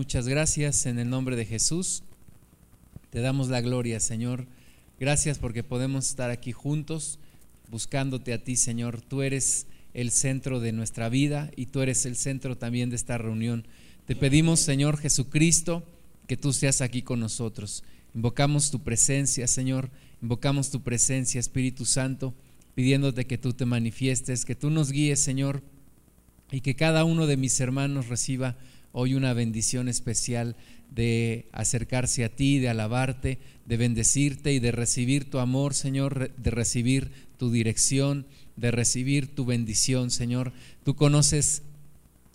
muchas gracias en el nombre de Jesús. Te damos la gloria, Señor. Gracias porque podemos estar aquí juntos buscándote a ti, Señor. Tú eres el centro de nuestra vida y tú eres el centro también de esta reunión. Te pedimos, Señor Jesucristo, que tú seas aquí con nosotros. Invocamos tu presencia, Señor. Invocamos tu presencia, Espíritu Santo, pidiéndote que tú te manifiestes, que tú nos guíes, Señor, y que cada uno de mis hermanos reciba hoy una bendición especial de acercarse a ti, de alabarte, de bendecirte y de recibir tu amor, Señor, de recibir tu dirección, de recibir tu bendición, Señor. Tú conoces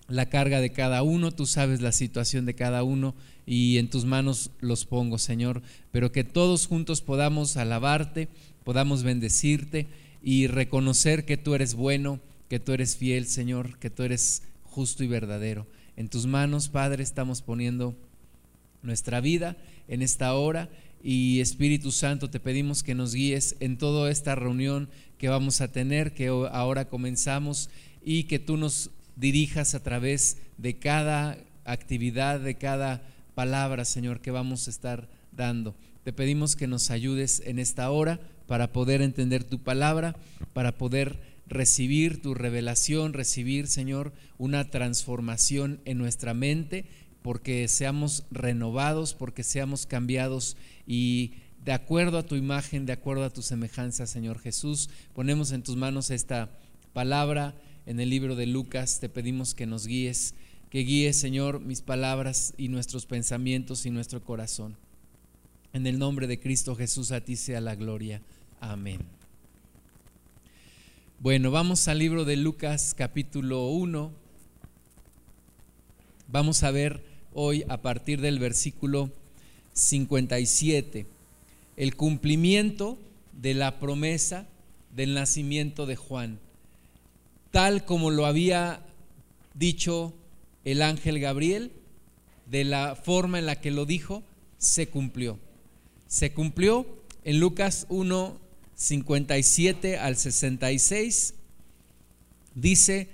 la carga de cada uno, tú sabes la situación de cada uno y en tus manos los pongo, Señor, pero que todos juntos podamos alabarte, podamos bendecirte y reconocer que tú eres bueno, que tú eres fiel, Señor, que tú eres justo y verdadero. En tus manos, Padre, estamos poniendo nuestra vida en esta hora y Espíritu Santo, te pedimos que nos guíes en toda esta reunión que vamos a tener, que ahora comenzamos y que tú nos dirijas a través de cada actividad, de cada palabra, Señor, que vamos a estar dando. Te pedimos que nos ayudes en esta hora para poder entender tu palabra, para poder recibir tu revelación, recibir, Señor, una transformación en nuestra mente, porque seamos renovados, porque seamos cambiados y de acuerdo a tu imagen, de acuerdo a tu semejanza, Señor Jesús, ponemos en tus manos esta palabra en el libro de Lucas, te pedimos que nos guíes, que guíes, Señor, mis palabras y nuestros pensamientos y nuestro corazón. En el nombre de Cristo Jesús, a ti sea la gloria. Amén. Bueno, vamos al libro de Lucas capítulo 1. Vamos a ver hoy a partir del versículo 57 el cumplimiento de la promesa del nacimiento de Juan, tal como lo había dicho el ángel Gabriel, de la forma en la que lo dijo, se cumplió. Se cumplió en Lucas 1, 57 al 66, dice,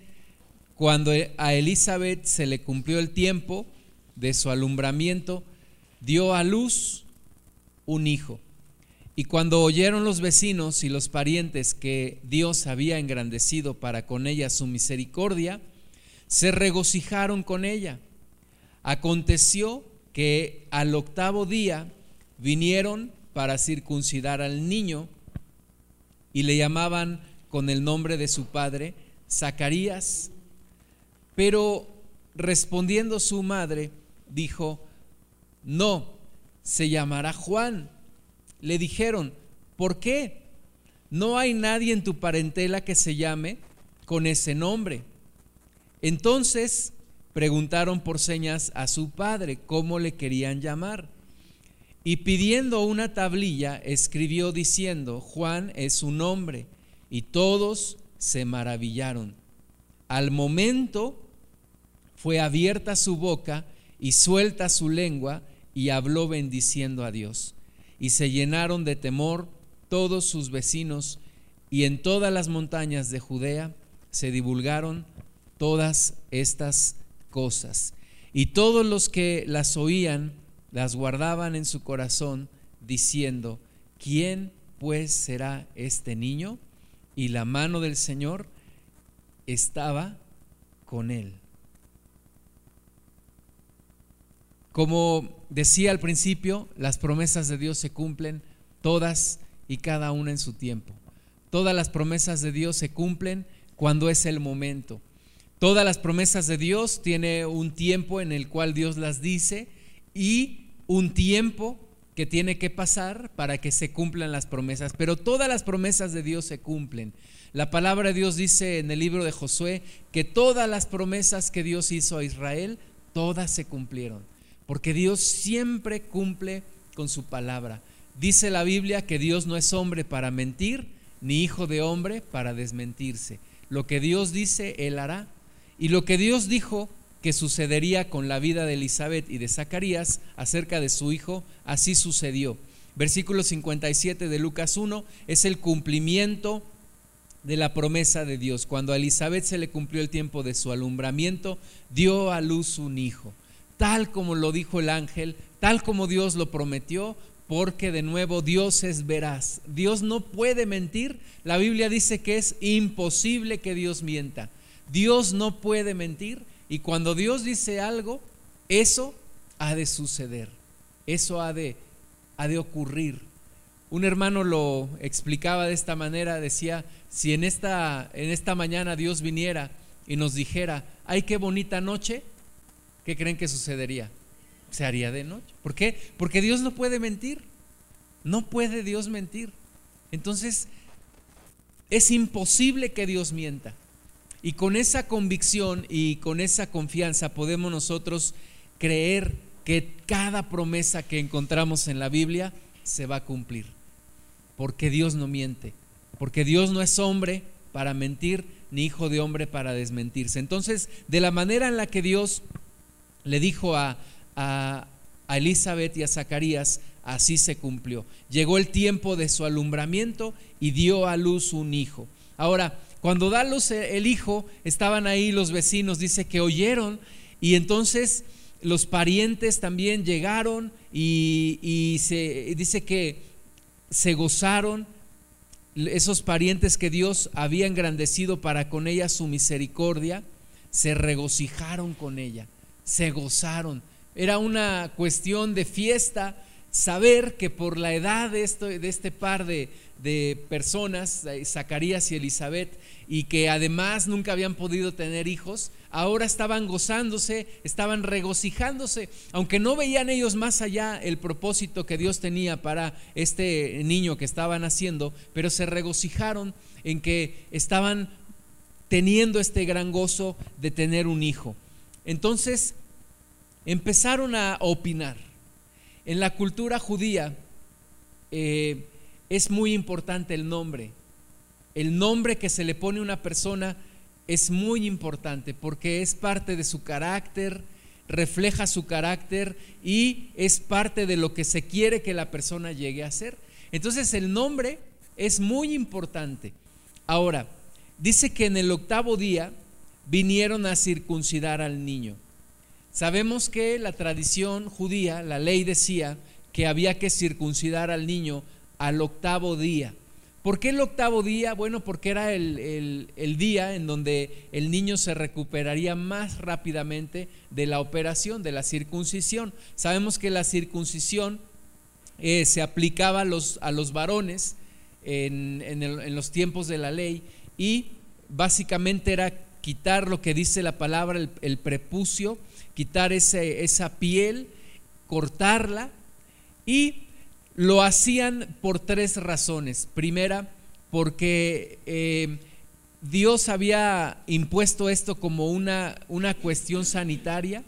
cuando a Elizabeth se le cumplió el tiempo de su alumbramiento, dio a luz un hijo. Y cuando oyeron los vecinos y los parientes que Dios había engrandecido para con ella su misericordia, se regocijaron con ella. Aconteció que al octavo día vinieron para circuncidar al niño y le llamaban con el nombre de su padre, Zacarías. Pero respondiendo su madre, dijo, no, se llamará Juan. Le dijeron, ¿por qué? No hay nadie en tu parentela que se llame con ese nombre. Entonces preguntaron por señas a su padre cómo le querían llamar. Y pidiendo una tablilla, escribió diciendo, Juan es su nombre. Y todos se maravillaron. Al momento fue abierta su boca y suelta su lengua y habló bendiciendo a Dios. Y se llenaron de temor todos sus vecinos y en todas las montañas de Judea se divulgaron todas estas cosas. Y todos los que las oían las guardaban en su corazón, diciendo, ¿quién pues será este niño? Y la mano del Señor estaba con él. Como decía al principio, las promesas de Dios se cumplen todas y cada una en su tiempo. Todas las promesas de Dios se cumplen cuando es el momento. Todas las promesas de Dios tiene un tiempo en el cual Dios las dice y un tiempo que tiene que pasar para que se cumplan las promesas, pero todas las promesas de Dios se cumplen. La palabra de Dios dice en el libro de Josué que todas las promesas que Dios hizo a Israel, todas se cumplieron, porque Dios siempre cumple con su palabra. Dice la Biblia que Dios no es hombre para mentir, ni hijo de hombre para desmentirse. Lo que Dios dice, Él hará. Y lo que Dios dijo, que sucedería con la vida de Elizabeth y de Zacarías acerca de su hijo, así sucedió. Versículo 57 de Lucas 1 es el cumplimiento de la promesa de Dios. Cuando a Elizabeth se le cumplió el tiempo de su alumbramiento, dio a luz un hijo. tal como lo dijo el ángel, tal como Dios lo prometió, porque de nuevo Dios es veraz. Dios no puede mentir. La Biblia dice que es imposible que Dios mienta. Dios no puede mentir y cuando Dios dice algo, eso ha de suceder, eso ha de, ha de ocurrir. Un hermano lo explicaba de esta manera, decía, si en esta, en esta mañana Dios viniera y nos dijera, ay, qué bonita noche, ¿qué creen que sucedería? Se haría de noche. ¿Por qué? Porque Dios no puede mentir. No puede Dios mentir. Entonces, es imposible que Dios mienta. Y con esa convicción y con esa confianza podemos nosotros creer que cada promesa que encontramos en la Biblia se va a cumplir. Porque Dios no miente. Porque Dios no es hombre para mentir, ni hijo de hombre para desmentirse. Entonces, de la manera en la que Dios le dijo a, a, Elizabeth y a Zacarías, así se cumplió. Llegó el tiempo de su alumbramiento y dio a luz un hijo. Ahora, cuando da luz el hijo, estaban ahí los vecinos, dice que oyeron y entonces los parientes también llegaron y, se, dice que se gozaron esos parientes que Dios había engrandecido para con ella su misericordia, se regocijaron con ella, se gozaron. Era una cuestión de fiesta saber que por la edad de, esto, de este par de, de personas, Zacarías y Elizabeth, y que además nunca habían podido tener hijos, ahora estaban gozándose, estaban regocijándose, aunque no veían ellos más allá el propósito que Dios tenía para este niño que estaban haciendo, pero se regocijaron en que estaban teniendo este gran gozo de tener un hijo. Entonces empezaron a opinar. En la cultura judía, eh, es muy importante el nombre. El nombre que se le pone a una persona es muy importante porque es parte de su carácter, refleja su carácter y es parte de lo que se quiere que la persona llegue a ser. Entonces el nombre es muy importante. Ahora, dice que en el octavo día vinieron a circuncidar al niño. Sabemos que la tradición judía, la ley decía que había que circuncidar al niño al octavo día. ¿Por qué el octavo día? Bueno, porque era el, día en donde el niño se recuperaría más rápidamente de la operación, de la circuncisión. Sabemos que la circuncisión eh, se aplicaba a los, a los varones en, en, los tiempos de la ley y básicamente era quitar lo que dice la palabra, el, prepucio, quitar ese, esa piel, cortarla y lo hacían por tres razones. Primera, porque eh, Dios había impuesto esto como una, una cuestión sanitaria.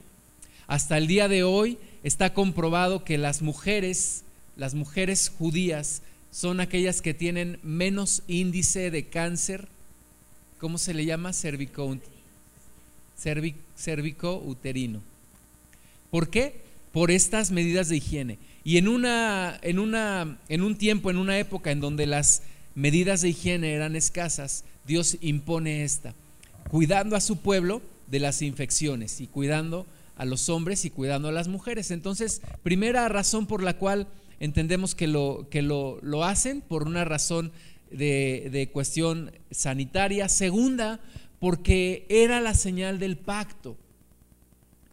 Hasta el día de hoy está comprobado que las mujeres, las mujeres judías, son aquellas que tienen menos índice de cáncer. ¿Cómo se le llama? Cervico, cervico uterino. ¿Por qué? Por estas medidas de higiene. Y en, una, en, una, en un tiempo, en una época en donde las medidas de higiene eran escasas, Dios impone esta, cuidando a su pueblo de las infecciones y cuidando a los hombres y cuidando a las mujeres. Entonces, primera razón por la cual entendemos que lo, que lo, lo hacen, por una razón de, de cuestión sanitaria. Segunda, porque era la señal del pacto.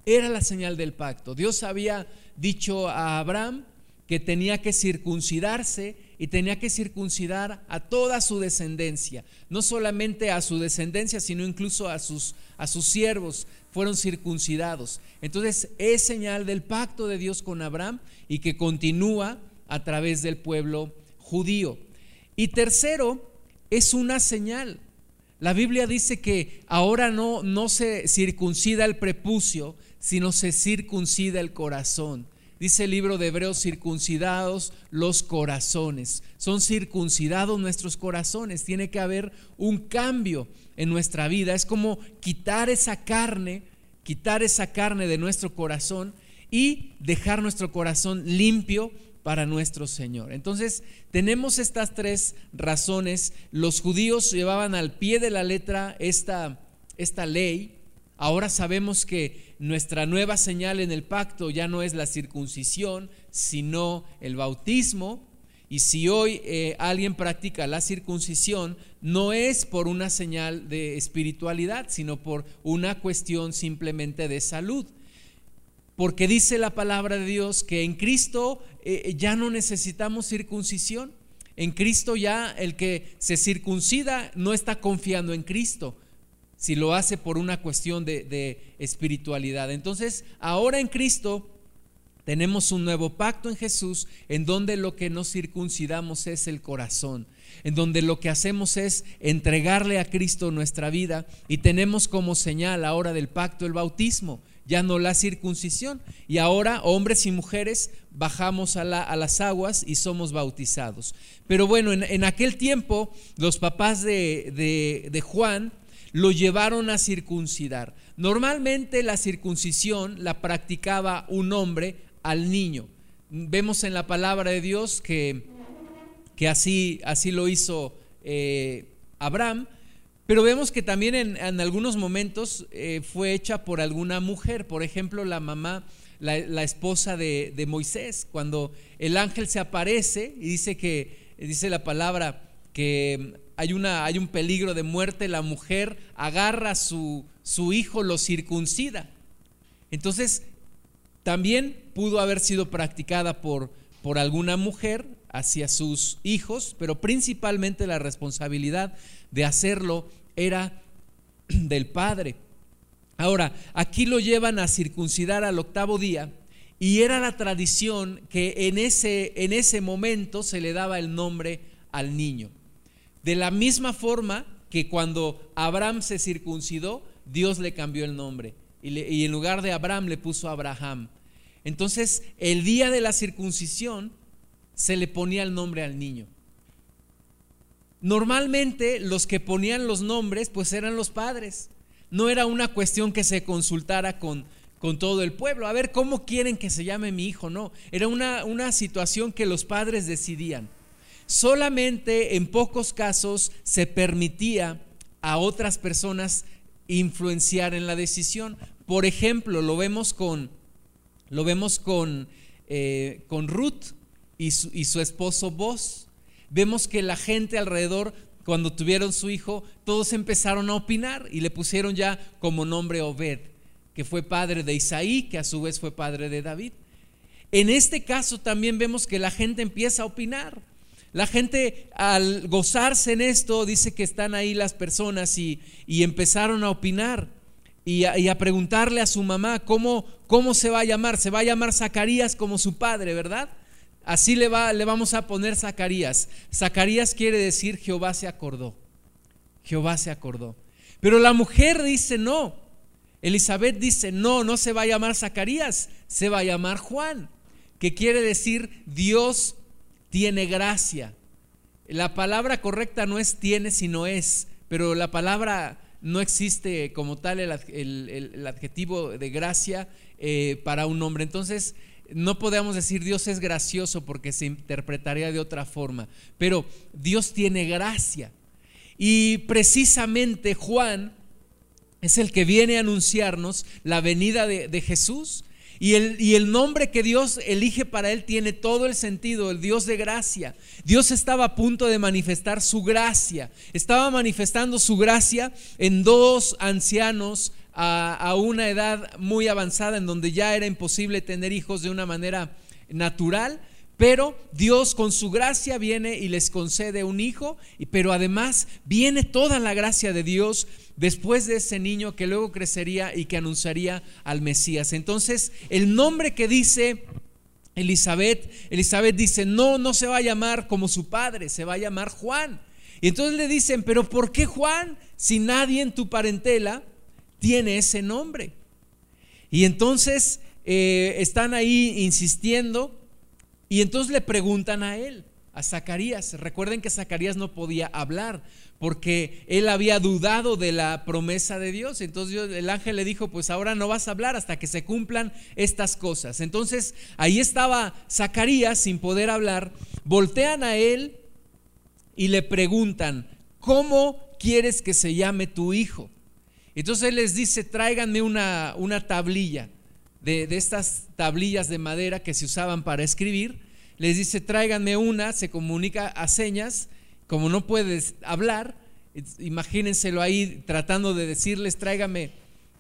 Era la señal del pacto. Dios había dicho a Abraham que tenía que circuncidarse y tenía que circuncidar a toda su descendencia, no solamente a su descendencia, sino incluso a sus, a sus siervos fueron circuncidados. Entonces es señal del pacto de Dios con Abraham y que continúa a través del pueblo judío. Y tercero, es una señal. La Biblia dice que ahora no, no se circuncida el prepucio, sino se circuncida el corazón. Dice el libro de Hebreos, circuncidados los corazones. Son circuncidados nuestros corazones. Tiene que haber un cambio en nuestra vida. Es como quitar esa carne, quitar esa carne de nuestro corazón y dejar nuestro corazón limpio para nuestro Señor. Entonces, tenemos estas tres razones. Los judíos llevaban al pie de la letra esta, esta ley. Ahora sabemos que nuestra nueva señal en el pacto ya no es la circuncisión, sino el bautismo. Y si hoy eh, alguien practica la circuncisión, no es por una señal de espiritualidad, sino por una cuestión simplemente de salud. Porque dice la palabra de Dios que en Cristo eh, ya no necesitamos circuncisión. En Cristo ya el que se circuncida no está confiando en Cristo, si lo hace por una cuestión de, espiritualidad. Entonces, ahora en Cristo tenemos un nuevo pacto en Jesús en donde lo que nos circuncidamos es el corazón, en donde lo que hacemos es entregarle a Cristo nuestra vida y tenemos como señal ahora del pacto el bautismo, ya no la circuncisión. Y ahora hombres y mujeres bajamos a, las aguas y somos bautizados. Pero bueno, en, aquel tiempo los papás de Juan lo llevaron a circuncidar. Normalmente la circuncisión la practicaba un hombre al niño. Vemos en la palabra de Dios que, que así, así lo hizo eh, Abraham, pero vemos que también en, algunos momentos eh, fue hecha por alguna mujer, por ejemplo la mamá, la, esposa de, de, Moisés, cuando el ángel se aparece y dice que, dice la palabra, que hay, una, hay un peligro de muerte, la mujer agarra a su, su hijo, lo circuncida. Entonces, también pudo haber sido practicada por, por alguna mujer hacia sus hijos, pero principalmente la responsabilidad de hacerlo era del padre. Ahora, aquí lo llevan a circuncidar al octavo día y era la tradición que en ese, en ese momento se le daba el nombre al niño. De la misma forma que cuando Abraham se circuncidó, Dios le cambió el nombre y, en lugar de Abraham le puso Abraham. Entonces, el día de la circuncisión se le ponía el nombre al niño. Normalmente los que ponían los nombres pues eran los padres. No era una cuestión que se consultara con, con todo el pueblo. A ver, ¿cómo quieren que se llame mi hijo? No, era una, una situación que los padres decidían solamente en pocos casos se permitía a otras personas influenciar en la decisión. Por ejemplo, lo vemos con, lo vemos con, eh, con Ruth y su, y su esposo Boz. Vemos que la gente alrededor, cuando tuvieron su hijo, todos empezaron a opinar y le pusieron ya como nombre Obed, que fue padre de Isaí, que a su vez fue padre de David. En este caso también vemos que la gente empieza a opinar. La gente al gozarse en esto dice que están ahí las personas y, empezaron a opinar y a, preguntarle a su mamá cómo, cómo se va a llamar. Se va a llamar Zacarías como su padre, ¿verdad? Así le, va, le vamos a poner Zacarías. Zacarías quiere decir Jehová se acordó. Jehová se acordó. Pero la mujer dice no. Elizabeth dice no, no se va a llamar Zacarías, se va a llamar Juan, que quiere decir Dios tiene gracia. La palabra correcta no es tiene, sino es, pero la palabra no existe como tal el, adjetivo de gracia eh, para un hombre. Entonces, no podemos decir Dios es gracioso porque se interpretaría de otra forma, pero Dios tiene gracia. Y precisamente Juan es el que viene a anunciarnos la venida de Jesús y el, nombre que Dios elige para él tiene todo el sentido, el Dios de gracia. Dios estaba a punto de manifestar su gracia. Estaba manifestando su gracia en dos ancianos a, a una edad muy avanzada en donde ya era imposible tener hijos de una manera natural. Pero Dios con su gracia viene y les concede un hijo, pero además viene toda la gracia de Dios después de ese niño que luego crecería y que anunciaría al Mesías. Entonces, el nombre que dice Elizabeth, Elizabeth dice, no, no se va a llamar como su padre, se va a llamar Juan. Y entonces le dicen, pero ¿por qué Juan si nadie en tu parentela tiene ese nombre? Y entonces eh, están ahí insistiendo y entonces le preguntan a él, a Zacarías. Recuerden que Zacarías no podía hablar porque él había dudado de la promesa de Dios. Entonces el ángel le dijo, pues ahora no vas a hablar hasta que se cumplan estas cosas. Entonces ahí estaba Zacarías sin poder hablar. Voltean a él y le preguntan, ¿cómo quieres que se llame tu hijo? Entonces él les dice, tráiganme una, una tablilla de, estas tablillas de madera que se usaban para escribir. Les dice, tráiganme una, se comunica a señas, como no puedes hablar, imagínenselo ahí tratando de decirles, tráigame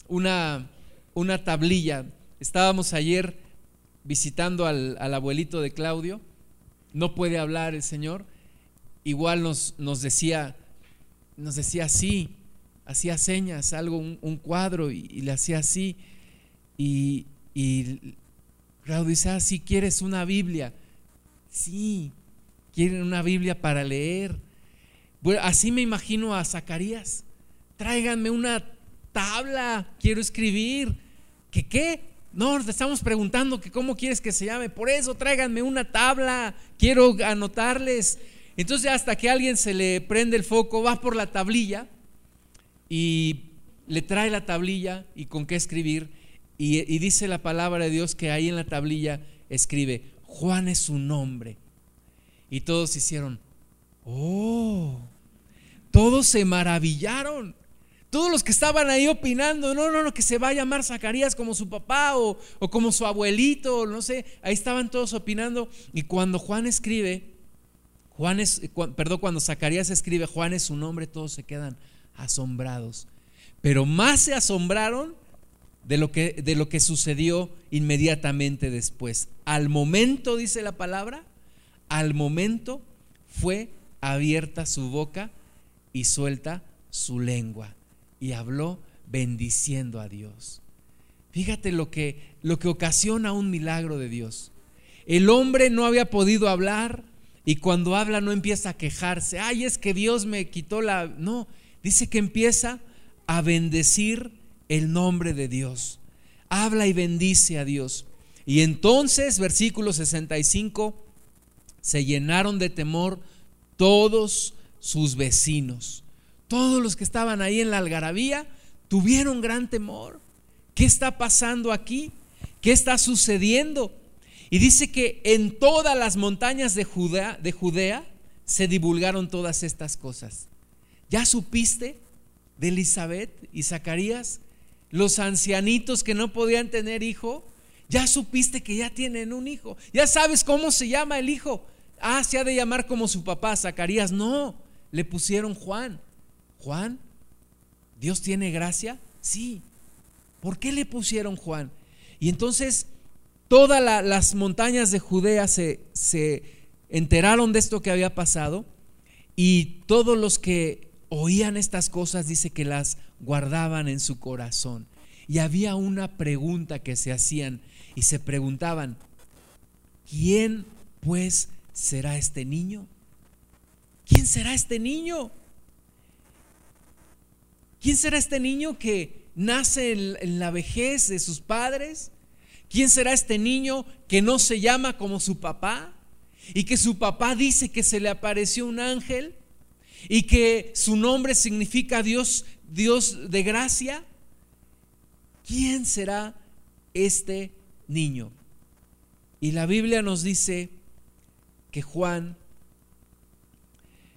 una, una tablilla. Estábamos ayer visitando al, al, abuelito de Claudio, no puede hablar el Señor, igual nos, nos decía, nos decía así, hacía señas, algo, un, cuadro, y, le hacía así. Y, y Claudio dice, ah, si quieres una Biblia. Sí, quieren una Biblia para leer. Bueno, así me imagino a Zacarías. Tráiganme una tabla, quiero escribir. ¿Qué qué? No, te estamos preguntando que cómo quieres que se llame. Por eso tráiganme una tabla, quiero anotarles. Entonces hasta que alguien se le prende el foco, va por la tablilla y le trae la tablilla y con qué escribir. Y, dice la palabra de Dios que ahí en la tablilla escribe, Juan es su nombre. Y todos hicieron, oh, todos se maravillaron. Todos los que estaban ahí opinando, no, no, no, que se va a llamar Zacarías como su papá o, o como su abuelito, no sé, ahí estaban todos opinando. Y cuando Juan escribe, Juan es, perdón, cuando Zacarías escribe, Juan es su nombre, todos se quedan asombrados. Pero más se asombraron de lo que, de lo que sucedió inmediatamente después. Al momento, dice la palabra, al momento fue abierta su boca y suelta su lengua y habló bendiciendo a Dios. Fíjate lo que, lo que ocasiona un milagro de Dios. El hombre no había podido hablar y cuando habla no empieza a quejarse. Ay, es que Dios me quitó la... No, dice que empieza a bendecir el nombre de Dios. Habla y bendice a Dios. Y entonces, versículo 65, se llenaron de temor todos sus vecinos. Todos los que estaban ahí en la algarabía tuvieron gran temor. ¿Qué está pasando aquí? ¿Qué está sucediendo? Y dice que en todas las montañas de Judea, de Judea se divulgaron todas estas cosas. ¿Ya supiste de Elizabeth y Zacarías? Los ancianitos que no podían tener hijo. ¿Ya supiste que ya tienen un hijo? ¿Ya sabes cómo se llama el hijo? Ah, se ha de llamar como su papá, Zacarías. No, le pusieron Juan. Juan, ¿Dios tiene gracia? Sí. ¿Por qué le pusieron Juan? Y entonces todas la, las montañas de Judea se, se enteraron de esto que había pasado y todos los que oían estas cosas dice que las guardaban en su corazón. Y había una pregunta que se hacían y se preguntaban, ¿quién pues será este niño? ¿Quién será este niño? ¿Quién será este niño que nace en, la vejez de sus padres? ¿Quién será este niño que no se llama como su papá? Y que su papá dice que se le apareció un ángel y que su nombre significa Dios, Dios de gracia. ¿Quién será este niño? Y la Biblia nos dice que Juan,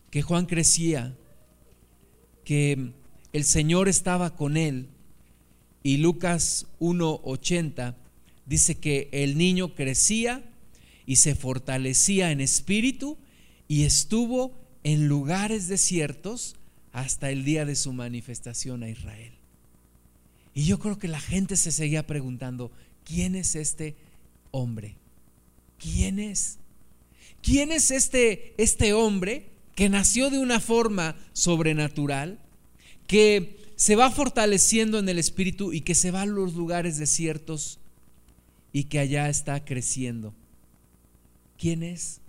que Juan crecía, que el Señor estaba con él. Y Lucas 1.80 dice que el niño crecía y se fortalecía en espíritu y estuvo en lugares desiertos hasta el día de su manifestación a Israel. Y yo creo que la gente se seguía preguntando, ¿quién es este hombre? ¿Quién es? ¿Quién es este, este hombre que nació de una forma sobrenatural? que se va fortaleciendo en el espíritu y que se va a los lugares desiertos y que allá está creciendo. ¿Quién es?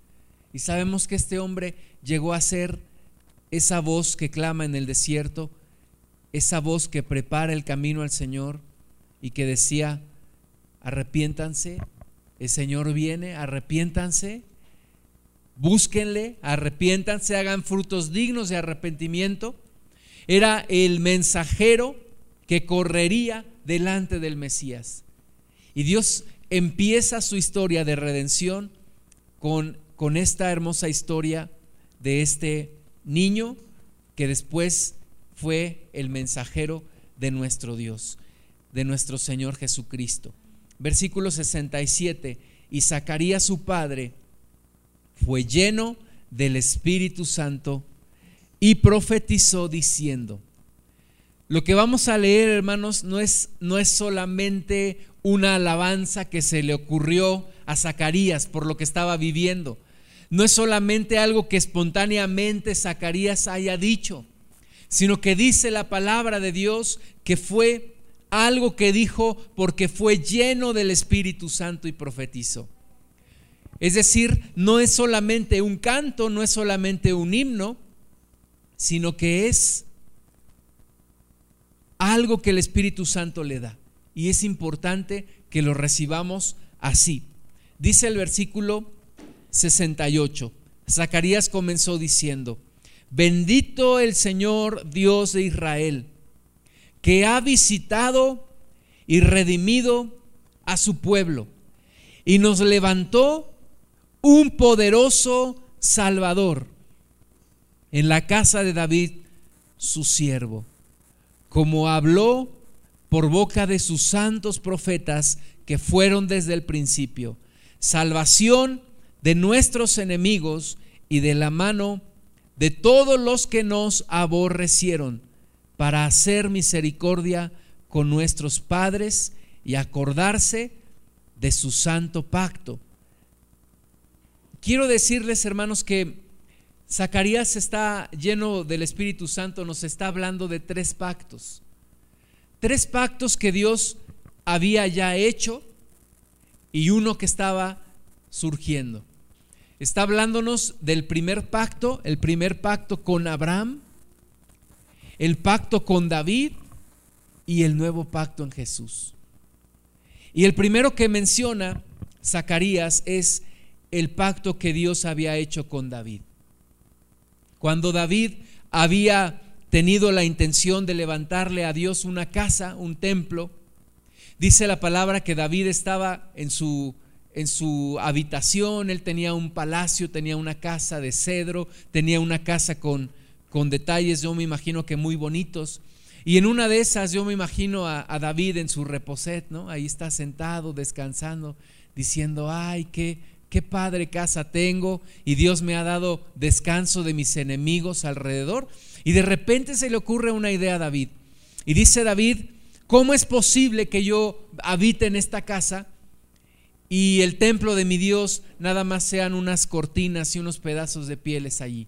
Y sabemos que este hombre llegó a ser esa voz que clama en el desierto, esa voz que prepara el camino al Señor y que decía, arrepiéntanse, el Señor viene, arrepiéntanse, búsquenle, arrepiéntanse, hagan frutos dignos de arrepentimiento era el mensajero que correría delante del Mesías. Y Dios empieza su historia de redención con, con esta hermosa historia de este niño que después fue el mensajero de nuestro Dios, de nuestro Señor Jesucristo. Versículo 67, y Zacarías su padre fue lleno del Espíritu Santo y profetizó diciendo, lo que vamos a leer, hermanos, no es, no es solamente una alabanza que se le ocurrió a Zacarías por lo que estaba viviendo. No es solamente algo que espontáneamente Zacarías haya dicho, sino que dice la palabra de Dios que fue algo que dijo porque fue lleno del Espíritu Santo y profetizó. Es decir, no es solamente un canto, no es solamente un himno, sino que es algo que el Espíritu Santo le da. Y es importante que lo recibamos así. Dice el versículo 68. Zacarías comenzó diciendo, bendito el Señor Dios de Israel, que ha visitado y redimido a su pueblo y nos levantó un poderoso Salvador en la casa de David, su siervo, como habló por boca de sus santos profetas que fueron desde el principio, salvación de nuestros enemigos y de la mano de todos los que nos aborrecieron, para hacer misericordia con nuestros padres y acordarse de su santo pacto Quiero decirles, hermanos, que Zacarías está lleno del Espíritu Santo, nos está hablando de tres pactos. Tres pactos que Dios había ya hecho y uno que estaba surgiendo. Está hablándonos del primer pacto, el primer pacto con Abraham, el pacto con David y el nuevo pacto en Jesús. Y el primero que menciona Zacarías es el pacto que Dios había hecho con David. Cuando David había tenido la intención de levantarle a Dios una casa, un templo, dice la palabra que David estaba en su en su habitación, él tenía un palacio, tenía una casa de cedro, tenía una casa con, con detalles, yo me imagino que muy bonitos. Y en una de esas yo me imagino a, David en su reposet, ¿no? Ahí está sentado, descansando, diciendo, ay, qué, qué padre casa tengo y Dios me ha dado descanso de mis enemigos alrededor. Y de repente se le ocurre una idea a David. Y dice David, ¿cómo es posible que yo habite en esta casa y el templo de mi Dios nada más sean unas cortinas y unos pedazos de pieles allí?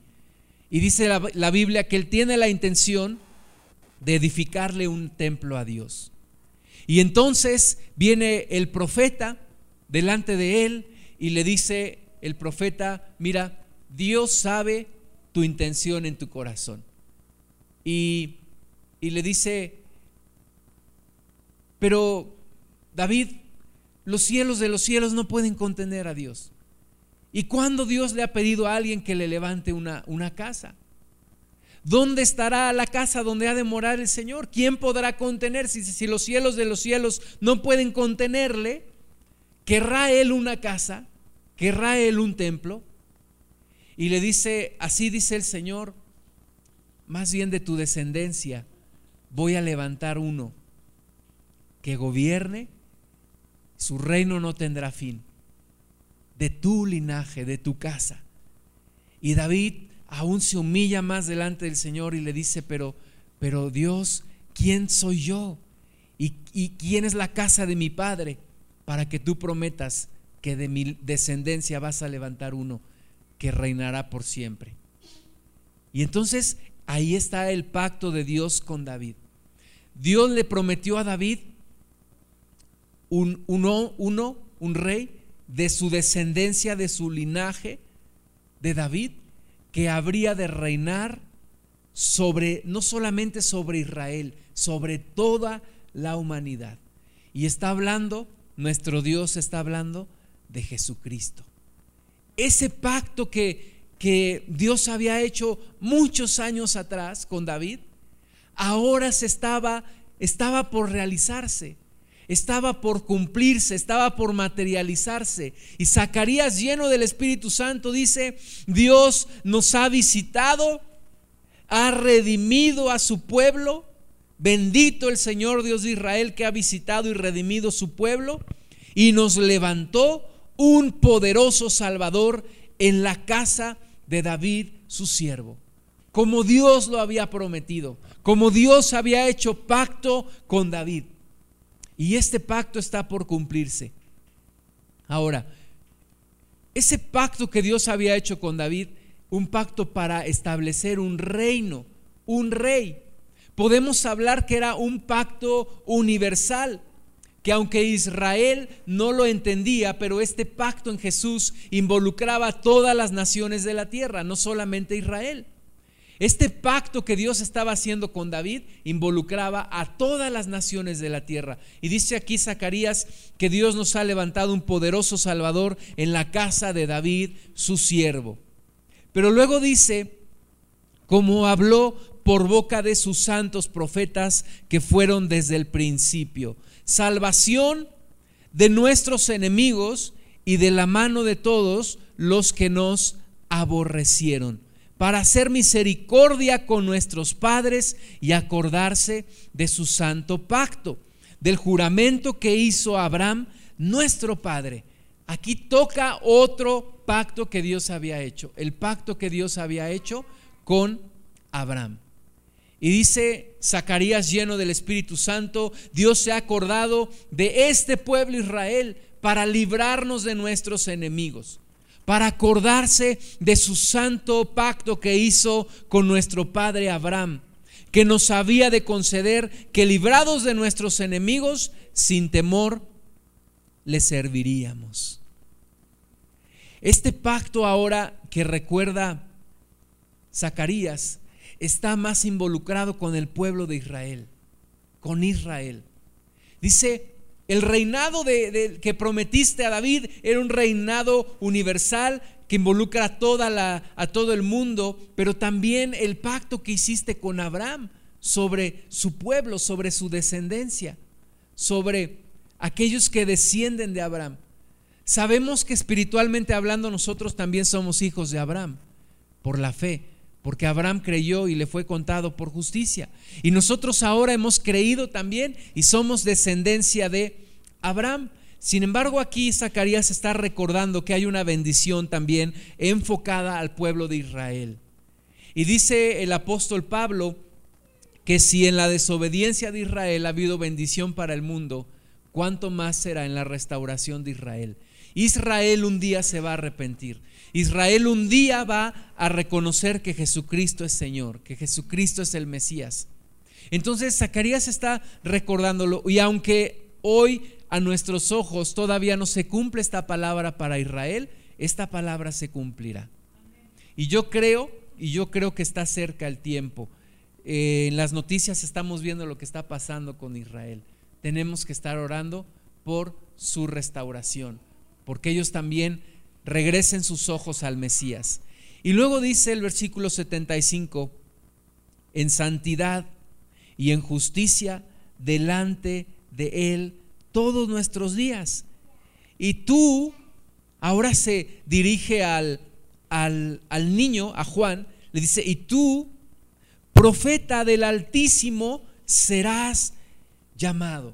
Y dice la, la Biblia que él tiene la intención de edificarle un templo a Dios. Y entonces viene el profeta delante de él y le dice el profeta, mira, Dios sabe tu intención en tu corazón. Y, y le dice, pero David, los cielos de los cielos no pueden contener a Dios. ¿Y cuándo Dios le ha pedido a alguien que le levante una, una casa? ¿Dónde estará la casa donde ha de morar el Señor? ¿Quién podrá contener? Si, si los cielos de los cielos no pueden contenerle, ¿Querrá él una casa? ¿Querrá él un templo? Y le dice, así dice el Señor, más bien de tu descendencia voy a levantar uno que gobierne, su reino no tendrá fin, de tu linaje, de tu casa. Y David aún se humilla más delante del Señor y le dice, pero, pero Dios, ¿quién soy yo? ¿Y, ¿Y quién es la casa de mi padre? para que tú prometas que de mi descendencia vas a levantar uno que reinará por siempre. Y entonces ahí está el pacto de Dios con David. Dios le prometió a David un, uno, uno, un rey de su descendencia, de su linaje, de David, que habría de reinar sobre, no solamente sobre Israel, sobre toda la humanidad. Y está hablando nuestro Dios está hablando de Jesucristo. Ese pacto que, que Dios había hecho muchos años atrás con David, ahora se estaba, estaba por realizarse estaba por cumplirse, estaba por materializarse. Y Zacarías, lleno del Espíritu Santo, dice, Dios nos ha visitado, ha redimido a su pueblo Bendito el Señor Dios de Israel que ha visitado y redimido su pueblo y nos levantó un poderoso Salvador en la casa de David, su siervo, como Dios lo había prometido, como Dios había hecho pacto con David. Y este pacto está por cumplirse. Ahora, ese pacto que Dios había hecho con David, un pacto para establecer un reino, un rey. Podemos hablar que era un pacto universal, que aunque Israel no lo entendía, pero este pacto en Jesús involucraba a todas las naciones de la tierra, no solamente Israel. Este pacto que Dios estaba haciendo con David involucraba a todas las naciones de la tierra. Y dice aquí Zacarías que Dios nos ha levantado un poderoso Salvador en la casa de David, su siervo. Pero luego dice, como habló por boca de sus santos profetas que fueron desde el principio. Salvación de nuestros enemigos y de la mano de todos los que nos aborrecieron para hacer misericordia con nuestros padres y acordarse de su santo pacto, del juramento que hizo Abraham, nuestro padre. Aquí toca otro pacto que Dios había hecho, el pacto que Dios había hecho con Abraham. Y dice Zacarías lleno del Espíritu Santo, Dios se ha acordado de este pueblo Israel para librarnos de nuestros enemigos para acordarse de su santo pacto que hizo con nuestro padre Abraham, que nos había de conceder que librados de nuestros enemigos, sin temor, le serviríamos. Este pacto ahora que recuerda Zacarías está más involucrado con el pueblo de Israel, con Israel. Dice el reinado que prometiste a David era un reinado universal que involucra a todo el mundo, pero también el pacto que hiciste con Abraham sobre su pueblo, sobre su descendencia, sobre aquellos que descienden de Abraham. Sabemos que espiritualmente hablando nosotros también somos hijos de Abraham por la fe porque Abraham creyó y le fue contado por justicia. Y nosotros ahora hemos creído también y somos descendencia de Abraham. Sin embargo, aquí Zacarías está recordando que hay una bendición también enfocada al pueblo de Israel. Y dice el apóstol Pablo que si en la desobediencia de Israel ha habido bendición para el mundo, ¿cuánto más será en la restauración de Israel? Israel un día se va a arrepentir. Israel un día va a reconocer que Jesucristo es Señor, que Jesucristo es el Mesías. Entonces Zacarías está recordándolo y aunque hoy a nuestros ojos todavía no se cumple esta palabra para Israel, esta palabra se cumplirá. Y yo creo, y yo creo que está cerca el tiempo. Eh, en las noticias estamos viendo lo que está pasando con Israel. Tenemos que estar orando por su restauración, porque ellos también regresen sus ojos al Mesías. Y luego dice el versículo 75, en santidad y en justicia delante de Él todos nuestros días. Y tú, ahora se dirige al, al, al niño, a Juan, le dice, y tú, profeta del Altísimo, serás llamado.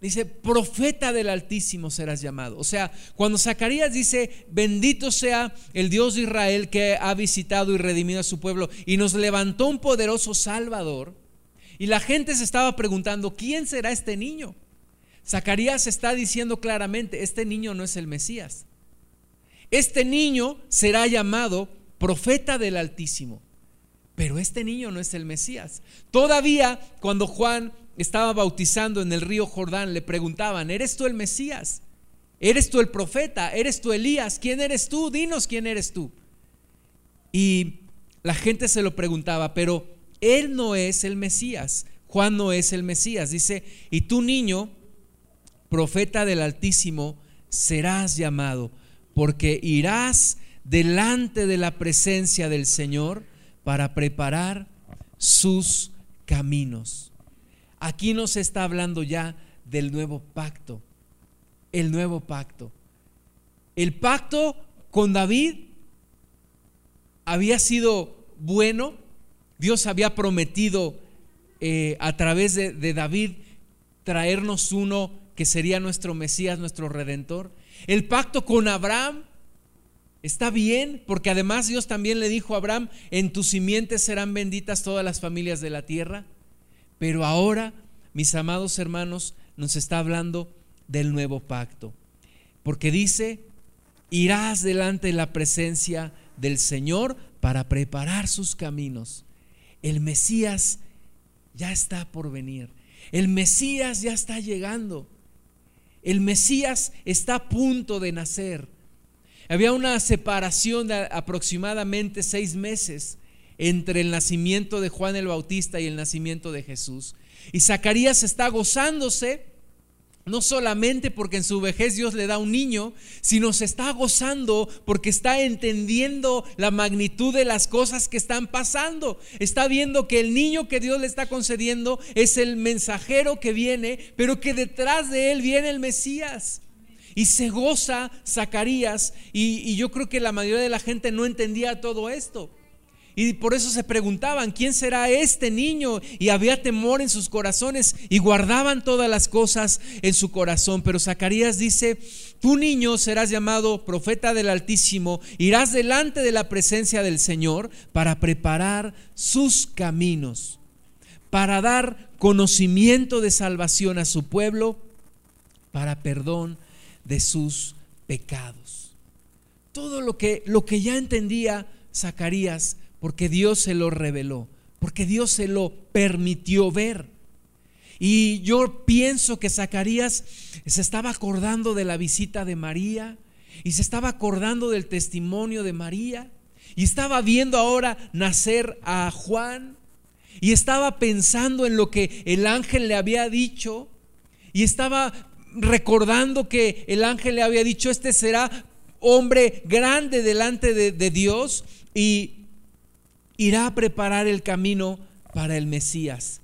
Dice, profeta del Altísimo serás llamado. O sea, cuando Zacarías dice, bendito sea el Dios de Israel que ha visitado y redimido a su pueblo y nos levantó un poderoso Salvador, y la gente se estaba preguntando, ¿quién será este niño? Zacarías está diciendo claramente, este niño no es el Mesías. Este niño será llamado profeta del Altísimo. Pero este niño no es el Mesías. Todavía cuando Juan estaba bautizando en el río Jordán, le preguntaban, ¿eres tú el Mesías? ¿Eres tú el profeta? ¿Eres tú Elías? ¿Quién eres tú? Dinos quién eres tú. Y la gente se lo preguntaba, pero él no es el Mesías. Juan no es el Mesías. Dice, y tú niño, profeta del Altísimo, serás llamado, porque irás delante de la presencia del Señor para preparar sus caminos. Aquí nos está hablando ya del nuevo pacto. El nuevo pacto. El pacto con David había sido bueno. Dios había prometido eh, a través de, de David traernos uno que sería nuestro Mesías, nuestro Redentor. El pacto con Abraham está bien, porque además Dios también le dijo a Abraham, en tus simientes serán benditas todas las familias de la tierra. Pero ahora, mis amados hermanos, nos está hablando del nuevo pacto. Porque dice, irás delante de la presencia del Señor para preparar sus caminos. El Mesías ya está por venir. El Mesías ya está llegando. El Mesías está a punto de nacer. Había una separación de aproximadamente seis meses entre el nacimiento de Juan el Bautista y el nacimiento de Jesús. Y Zacarías está gozándose no solamente porque en su vejez Dios le da un niño, sino se está gozando porque está entendiendo la magnitud de las cosas que están pasando. Está viendo que el niño que Dios le está concediendo es el mensajero que viene, pero que detrás de él viene el Mesías. Y se goza Zacarías y, y yo creo que la mayoría de la gente no entendía todo esto. Y por eso se preguntaban, ¿quién será este niño? Y había temor en sus corazones y guardaban todas las cosas en su corazón. Pero Zacarías dice, tu niño serás llamado profeta del Altísimo, irás delante de la presencia del Señor para preparar sus caminos, para dar conocimiento de salvación a su pueblo, para perdón de sus pecados. Todo lo que, lo que ya entendía Zacarías porque Dios se lo reveló, porque Dios se lo permitió ver. Y yo pienso que Zacarías se estaba acordando de la visita de María y se estaba acordando del testimonio de María y estaba viendo ahora nacer a Juan y estaba pensando en lo que el ángel le había dicho y estaba recordando que el ángel le había dicho, este será hombre grande delante de, de Dios y irá a preparar el camino para el Mesías.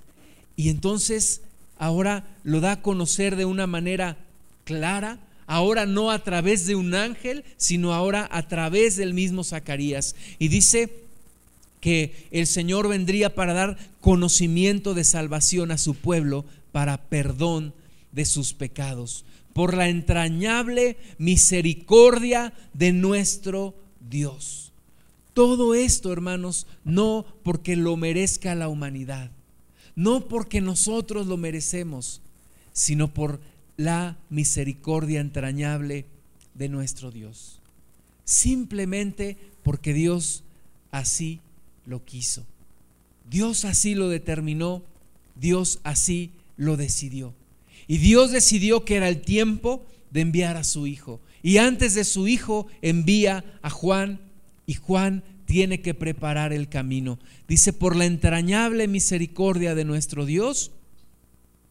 Y entonces ahora lo da a conocer de una manera clara, ahora no a través de un ángel, sino ahora a través del mismo Zacarías. Y dice que el Señor vendría para dar conocimiento de salvación a su pueblo, para perdón de sus pecados, por la entrañable misericordia de nuestro Dios. Todo esto, hermanos, no porque lo merezca la humanidad, no porque nosotros lo merecemos, sino por la misericordia entrañable de nuestro Dios. Simplemente porque Dios así lo quiso. Dios así lo determinó, Dios así lo decidió. Y Dios decidió que era el tiempo de enviar a su Hijo. Y antes de su Hijo envía a Juan y Juan tiene que preparar el camino. Dice, por la entrañable misericordia de nuestro Dios,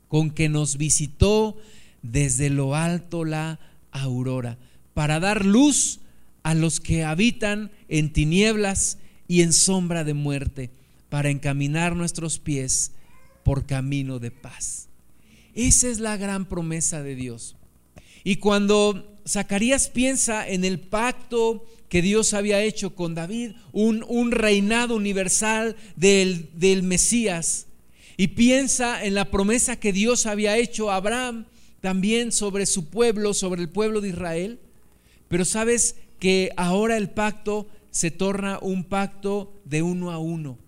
con que nos visitó desde lo alto la aurora, para dar luz a los que habitan en tinieblas y en sombra de muerte, para encaminar nuestros pies por camino de paz. Esa es la gran promesa de Dios. Y cuando Zacarías piensa en el pacto que Dios había hecho con David, un, un reinado universal del, del Mesías, y piensa en la promesa que Dios había hecho a Abraham también sobre su pueblo, sobre el pueblo de Israel, pero sabes que ahora el pacto se torna un pacto de uno a uno,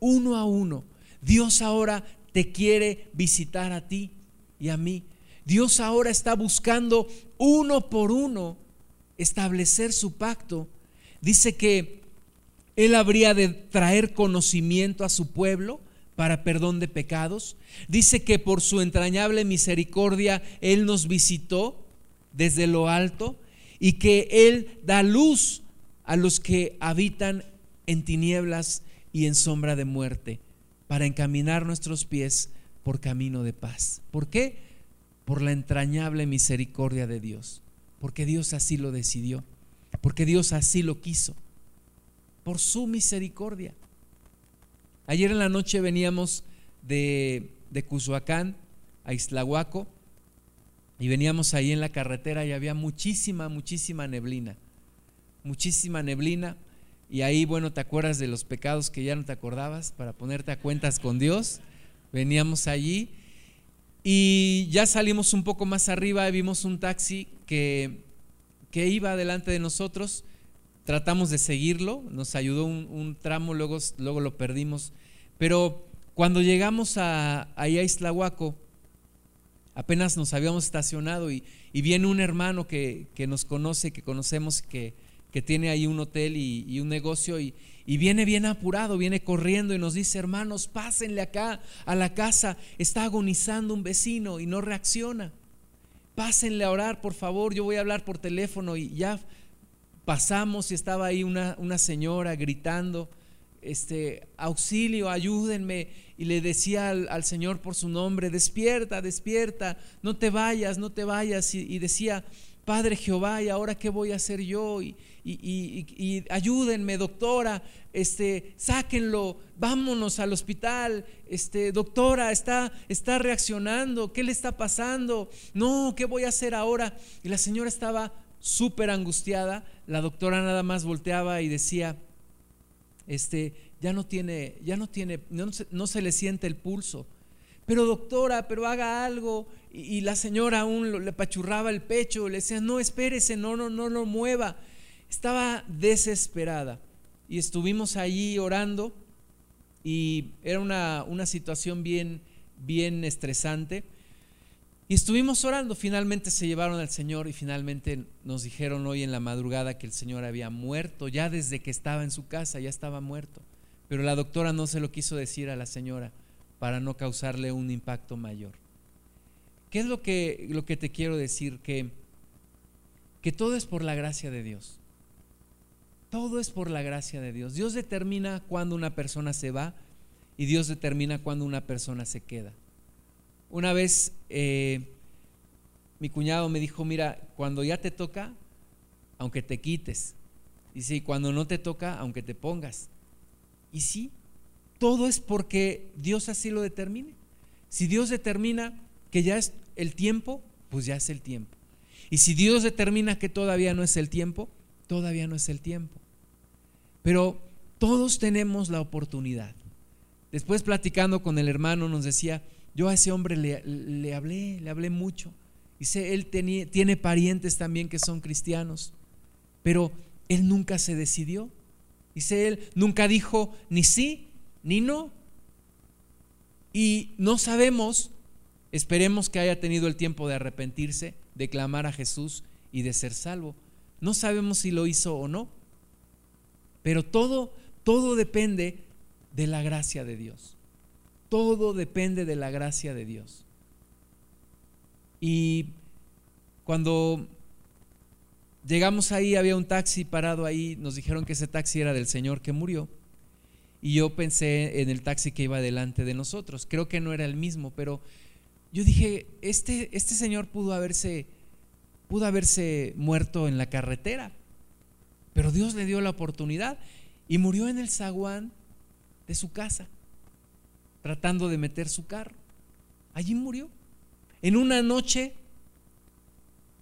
uno a uno. Dios ahora te quiere visitar a ti y a mí. Dios ahora está buscando uno por uno establecer su pacto. Dice que Él habría de traer conocimiento a su pueblo para perdón de pecados. Dice que por su entrañable misericordia Él nos visitó desde lo alto y que Él da luz a los que habitan en tinieblas y en sombra de muerte para encaminar nuestros pies por camino de paz. ¿Por qué? Por la entrañable misericordia de Dios, porque Dios así lo decidió, porque Dios así lo quiso, por su misericordia. Ayer en la noche veníamos de, de Cuzuacán a Islahuaco y veníamos ahí en la carretera y había muchísima, muchísima neblina, muchísima neblina. Y ahí, bueno, te acuerdas de los pecados que ya no te acordabas para ponerte a cuentas con Dios Veníamos allí y ya salimos un poco más arriba y vimos un taxi que, que iba delante de nosotros. Tratamos de seguirlo, nos ayudó un, tramo, luego, luego lo perdimos. Pero cuando llegamos a, a Islahuaco, apenas nos habíamos estacionado y, viene un hermano que, nos conoce, que conocemos, que, que tiene ahí un hotel y, un negocio y, y, viene bien apurado, viene corriendo y nos dice, hermanos, pásenle acá a la casa, está agonizando un vecino y no reacciona. Pásenle a orar, por favor, yo voy a hablar por teléfono y ya pasamos y estaba ahí una, una señora gritando este, auxilio, ayúdenme. Y le decía al, Señor por su nombre, despierta, despierta, no te vayas, no te vayas. Y, decía, Padre Jehová, ¿y ahora qué voy a hacer yo? Y, y, ayúdenme, doctora, este, sáquenlo, vámonos al hospital, este, doctora, está, está reaccionando, ¿qué le está pasando? No, ¿qué voy a hacer ahora? Y la señora estaba súper angustiada, la doctora nada más volteaba y decía, este, ya no tiene, ya no tiene, no se, le siente el pulso. Pero doctora, pero haga algo. Y, la señora aún le pachurraba el pecho, le decía, no, espérese, no, no, no lo mueva. Estaba desesperada. Y estuvimos allí orando y era una, una situación bien, bien estresante. Y estuvimos orando, finalmente se llevaron al Señor y finalmente nos dijeron hoy en la madrugada que el Señor había muerto, ya desde que estaba en su casa, ya estaba muerto. Pero la doctora no se lo quiso decir a la señora para no causarle un impacto mayor. ¿Qué es lo que, lo que te quiero decir? Que, que todo es por la gracia de Dios. Todo es por la gracia de Dios. Dios determina cuándo una persona se va y Dios determina cuándo una persona se queda. Una vez eh, mi cuñado me dijo, mira, cuando ya te toca, aunque te quites. Dice, y cuando no te toca, aunque te pongas. Y sí, todo es porque Dios así lo determine. Si Dios determina que ya es el tiempo, pues ya es el tiempo. Y si Dios determina que todavía no es el tiempo, todavía no es el tiempo. Pero todos tenemos la oportunidad. Después platicando con el hermano nos decía, yo a ese hombre le, hablé, le hablé mucho. Dice, él tiene parientes también que son cristianos, pero él nunca se decidió. Dice, él nunca dijo ni sí ni no. Y no sabemos, esperemos que haya tenido el tiempo de arrepentirse, de clamar a Jesús y de ser salvo. No sabemos si lo hizo o no, pero todo, todo depende de la gracia de Dios. Todo depende de la gracia de Dios. Y cuando llegamos ahí, había un taxi parado ahí, nos dijeron que ese taxi era del Señor que murió. Y yo pensé en el taxi que iba delante de nosotros. Creo que no era el mismo, pero yo dije, este, este señor pudo haberse, pudo haberse muerto en la carretera, pero Dios le dio la oportunidad y murió en el zaguán de su casa tratando de meter su carro. Allí murió. En una noche,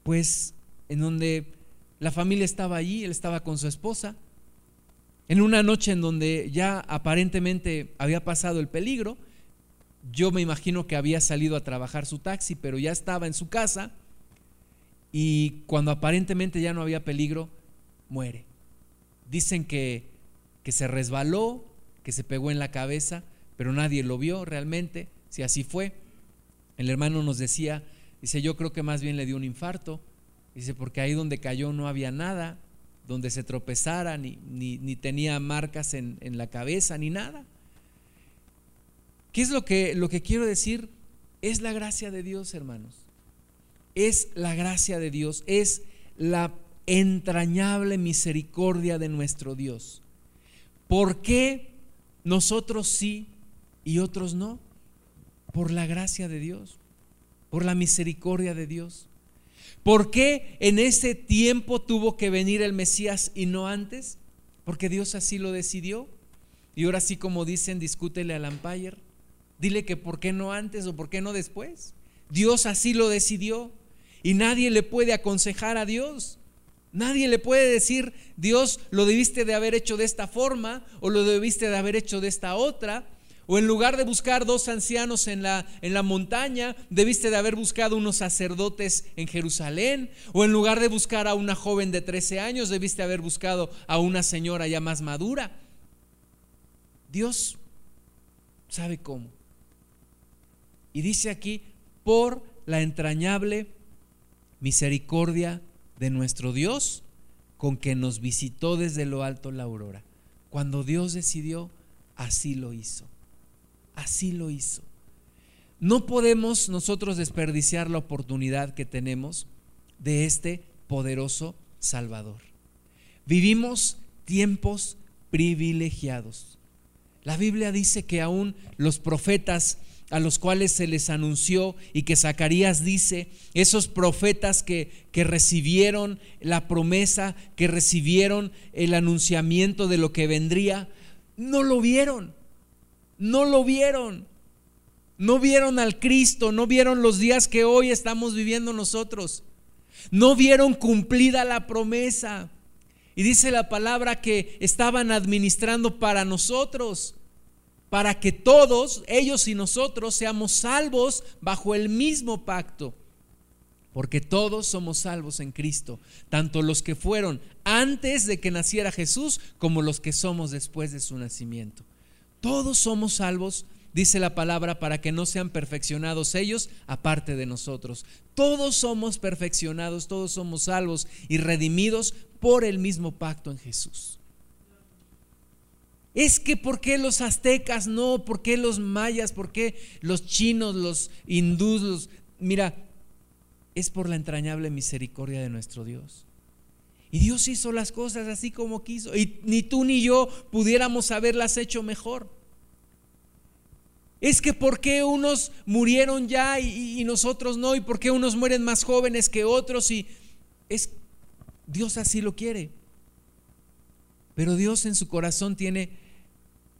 pues, en donde la familia estaba allí, él estaba con su esposa. En una noche en donde ya aparentemente había pasado el peligro, yo me imagino que había salido a trabajar su taxi, pero ya estaba en su casa y cuando aparentemente ya no había peligro, muere. Dicen que, que se resbaló, que se pegó en la cabeza, pero nadie lo vio realmente, si así fue. El hermano nos decía, dice, yo creo que más bien le dio un infarto, dice, porque ahí donde cayó no había nada, donde se tropezara, ni, ni, tenía marcas en, en, la cabeza, ni nada. ¿Qué es lo que, lo que quiero decir? Es la gracia de Dios, hermanos. Es la gracia de Dios, es la entrañable misericordia de nuestro Dios. ¿Por qué nosotros sí y otros no, por la gracia de Dios, por la misericordia de Dios. ¿Por qué en ese tiempo tuvo que venir el Mesías y no antes? Porque Dios así lo decidió. Y ahora sí, como dicen, discútele al umpire. Dile que por qué no antes o por qué no después. Dios así lo decidió. Y nadie le puede aconsejar a Dios. Nadie le puede decir, Dios, lo debiste de haber hecho de esta forma o lo debiste de haber hecho de esta otra O en lugar de buscar dos ancianos en la, en la montaña, debiste de haber buscado unos sacerdotes en Jerusalén. O en lugar de buscar a una joven de 13 años, debiste haber buscado a una señora ya más madura. Dios sabe cómo. Y dice aquí, por la entrañable misericordia de nuestro Dios, con que nos visitó desde lo alto la aurora. Cuando Dios decidió, así lo hizo. Así lo hizo. No podemos nosotros desperdiciar la oportunidad que tenemos de este poderoso Salvador. Vivimos tiempos privilegiados. La Biblia dice que aún los profetas a los cuales se les anunció y que Zacarías dice, esos profetas que, que, recibieron la promesa, que recibieron el anunciamiento de lo que vendría, no lo vieron, no lo vieron, no vieron al Cristo, no vieron los días que hoy estamos viviendo nosotros, no vieron cumplida la promesa. Y dice la palabra que estaban administrando para nosotros para que todos, ellos y nosotros, seamos salvos bajo el mismo pacto. Porque todos somos salvos en Cristo, tanto los que fueron antes de que naciera Jesús como los que somos después de su nacimiento. Todos somos salvos, dice la palabra, para que no sean perfeccionados ellos aparte de nosotros. Todos somos perfeccionados, todos somos salvos y redimidos por el mismo pacto en Jesús. Es que ¿por qué los aztecas no? ¿Por qué los mayas? ¿Por qué los chinos, los hindús? Mira, es por la entrañable misericordia de nuestro Dios. Y Dios hizo las cosas así como quiso. Y ni tú ni yo pudiéramos haberlas hecho mejor. Es que ¿por qué unos murieron ya y, y, nosotros no? ¿Y por qué unos mueren más jóvenes que otros? Y es Dios así lo quiere. Pero Dios en su corazón tiene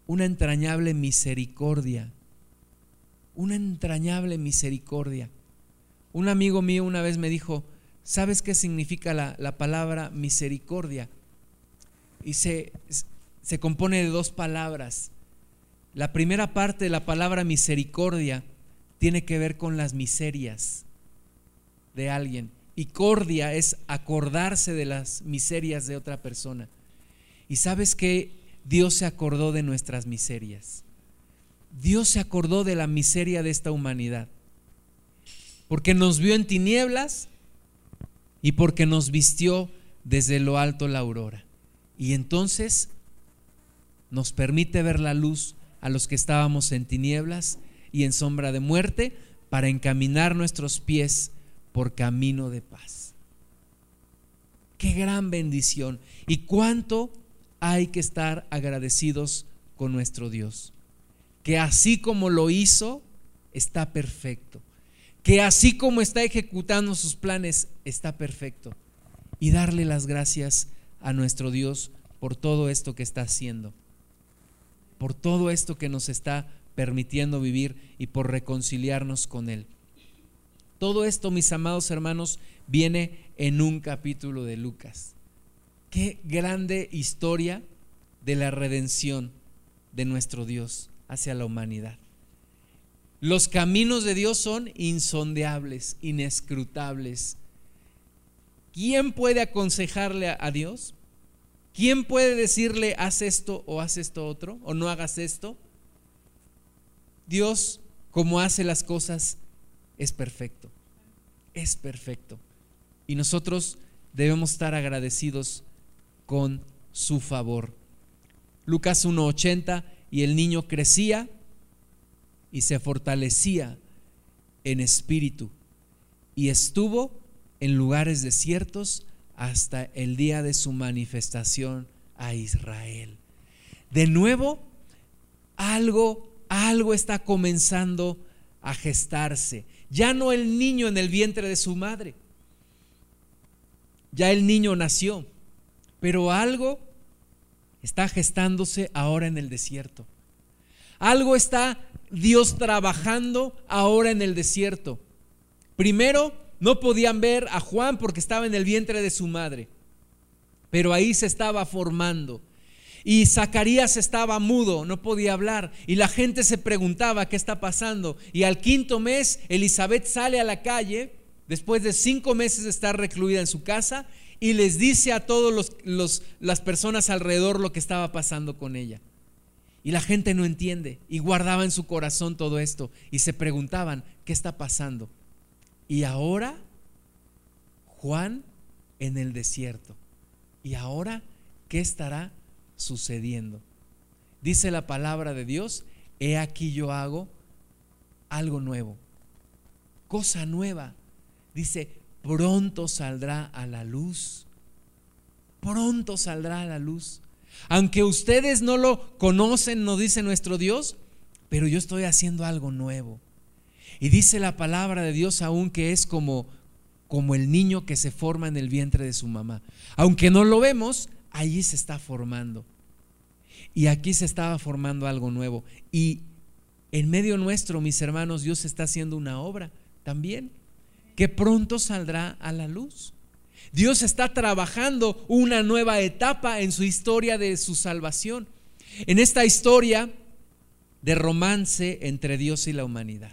una entrañable misericordia. Una entrañable misericordia. Un amigo mío una vez me dijo, ¿sabes qué significa la, la palabra misericordia? Y se, se compone de dos palabras. La primera parte de la palabra misericordia tiene que ver con las miserias de alguien. Y cordia es acordarse de las miserias de otra persona. Y sabes que Dios se acordó de nuestras miserias. Dios se acordó de la miseria de esta humanidad. Porque nos vio en tinieblas y porque nos vistió desde lo alto la aurora. Y entonces nos permite ver la luz a los que estábamos en tinieblas y en sombra de muerte para encaminar nuestros pies por camino de paz. Qué gran bendición. Y cuánto hay que estar agradecidos con nuestro Dios. Que así como lo hizo, está perfecto. Que así como está ejecutando sus planes, está perfecto. Y darle las gracias a nuestro Dios por todo esto que está haciendo. Por todo esto que nos está permitiendo vivir y por reconciliarnos con Él. Todo esto, mis amados hermanos, viene en un capítulo de Lucas. Qué grande historia de la redención de nuestro Dios hacia la humanidad. Los caminos de Dios son insondeables, inescrutables. ¿Quién puede aconsejarle a Dios? ¿Quién puede decirle, haz esto o haz esto otro o no hagas esto? Dios, como hace las cosas, es perfecto. Es perfecto. Y nosotros debemos estar agradecidos con su favor. Lucas 1.80, y el niño crecía y se fortalecía en espíritu y estuvo en lugares desiertos hasta el día de su manifestación a Israel. De nuevo, algo, algo está comenzando a gestarse. Ya no el niño en el vientre de su madre. Ya el niño nació pero algo está gestándose ahora en el desierto. Algo está Dios trabajando ahora en el desierto. Primero, no podían ver a Juan porque estaba en el vientre de su madre, pero ahí se estaba formando. Y Zacarías estaba mudo, no podía hablar. Y la gente se preguntaba qué está pasando. Y al quinto mes, Elizabeth sale a la calle, después de cinco meses de estar recluida en su casa, y les dice a todas los, las personas alrededor lo que estaba pasando con ella. Y la gente no entiende y guardaba en su corazón todo esto y se preguntaban, ¿qué está pasando? Y ahora Juan en el desierto. ¿Y ahora qué estará sucediendo? Dice la palabra de Dios, he aquí yo hago algo nuevo, cosa nueva. Dice, pronto saldrá a la luz, pronto saldrá a la luz. Aunque ustedes no lo conocen, nos dice nuestro Dios, pero yo estoy haciendo algo nuevo. Y dice la palabra de Dios aún que es como, como el niño que se forma en el vientre de su mamá. Aunque no lo vemos, allí se está formando. Y aquí se estaba formando algo nuevo. Y en medio nuestro, mis hermanos, Dios está haciendo una obra también, que pronto saldrá a la luz. Dios está trabajando una nueva etapa en su historia de su salvación. En esta historia de romance entre Dios y la humanidad.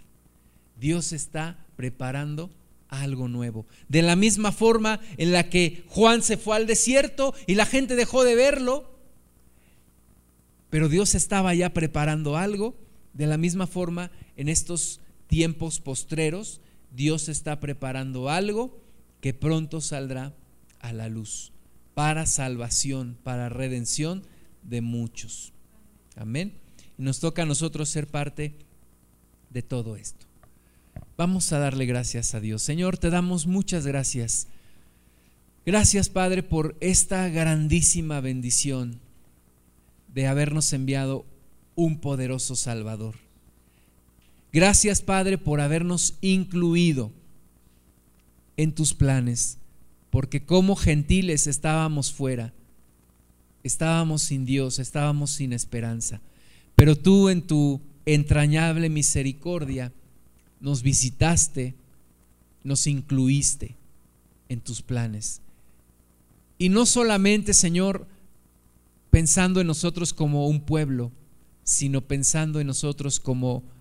Dios está preparando algo nuevo. De la misma forma en la que Juan se fue al desierto y la gente dejó de verlo, pero Dios estaba ya preparando algo. De la misma forma, en estos tiempos postreros, Dios está preparando algo que pronto saldrá a la luz para salvación, para redención de muchos. Amén. Y nos toca a nosotros ser parte de todo esto. Vamos a darle gracias a Dios. Señor, te damos muchas gracias. Gracias, Padre, por esta grandísima bendición de habernos enviado un poderoso Salvador. Gracias, Padre, por habernos incluido en tus planes, porque como gentiles estábamos fuera, estábamos sin Dios, estábamos sin esperanza, pero tú en tu entrañable misericordia nos visitaste, nos incluiste en tus planes. Y no solamente, Señor, pensando en nosotros como un pueblo, sino pensando en nosotros como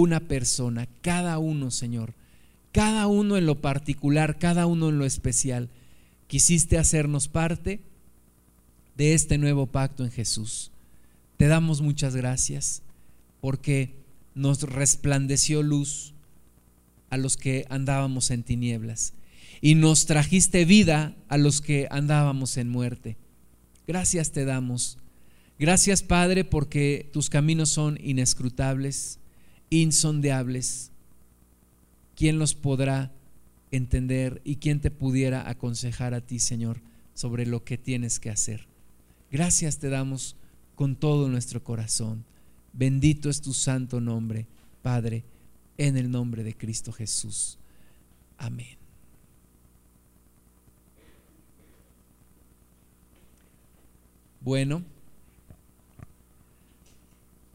una persona, cada uno, Señor cada uno en lo particular, cada uno en lo especial. Quisiste hacernos parte de este nuevo pacto en Jesús. Te damos muchas gracias porque nos resplandeció luz a los que andábamos en tinieblas y nos trajiste vida a los que andábamos en muerte. Gracias te damos. Gracias Padre porque tus caminos son inescrutables, insondeables ¿quién los podrá entender y quién te pudiera aconsejar a ti, Señor, sobre lo que tienes que hacer? Gracias te damos con todo nuestro corazón. Bendito es tu santo nombre, Padre, en el nombre de Cristo Jesús. Amén. Bueno,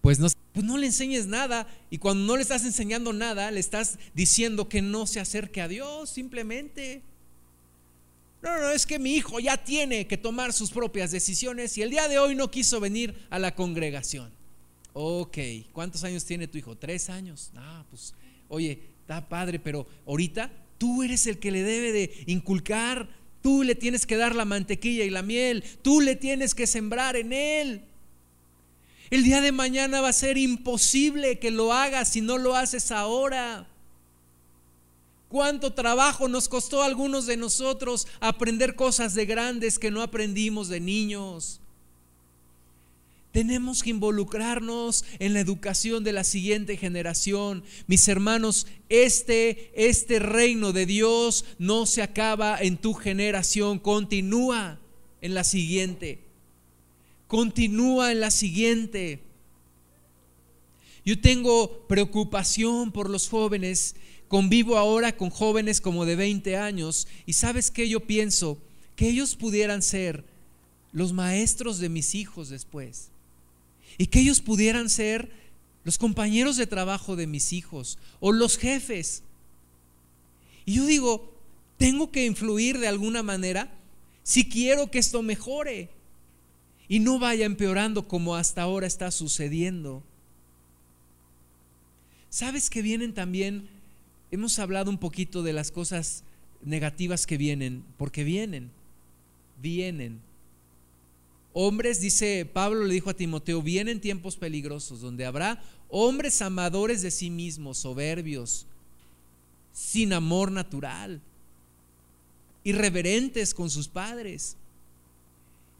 pues no pues no le enseñes nada y cuando no le estás enseñando nada, le estás diciendo que no se acerque a Dios simplemente. No, no, es que mi hijo ya tiene que tomar sus propias decisiones y el día de hoy no quiso venir a la congregación. Ok, ¿cuántos años tiene tu hijo? Tres años. Ah, pues, oye, está padre, pero ahorita tú eres el que le debe de inculcar, tú le tienes que dar la mantequilla y la miel, tú le tienes que sembrar en él. El día de mañana va a ser imposible que lo hagas si no lo haces ahora. ¿Cuánto trabajo nos costó a algunos de nosotros aprender cosas de grandes que no aprendimos de niños? Tenemos que involucrarnos en la educación de la siguiente generación. Mis hermanos, este, este reino de Dios no se acaba en tu generación, continúa en la siguiente continúa en la siguiente. Yo tengo preocupación por los jóvenes, convivo ahora con jóvenes como de 20 años y sabes que yo pienso que ellos pudieran ser los maestros de mis hijos después y que ellos pudieran ser los compañeros de trabajo de mis hijos o los jefes. Y yo digo, tengo que influir de alguna manera si quiero que esto mejore. Y no vaya empeorando como hasta ahora está sucediendo. ¿Sabes que vienen también? Hemos hablado un poquito de las cosas negativas que vienen, porque vienen, vienen. Hombres, dice Pablo le dijo a Timoteo, vienen tiempos peligrosos donde habrá hombres amadores de sí mismos, soberbios, sin amor natural, irreverentes con sus padres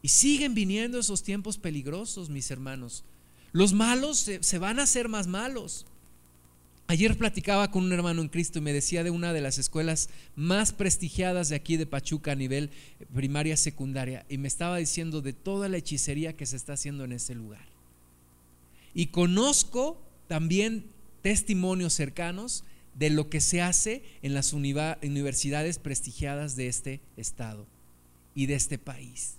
y siguen viniendo esos tiempos peligrosos, mis hermanos. Los malos se, van a hacer más malos. Ayer platicaba con un hermano en Cristo y me decía de una de las escuelas más prestigiadas de aquí de Pachuca a nivel primaria, secundaria, y me estaba diciendo de toda la hechicería que se está haciendo en ese lugar. Y conozco también testimonios cercanos de lo que se hace en las universidades prestigiadas de este estado y de este país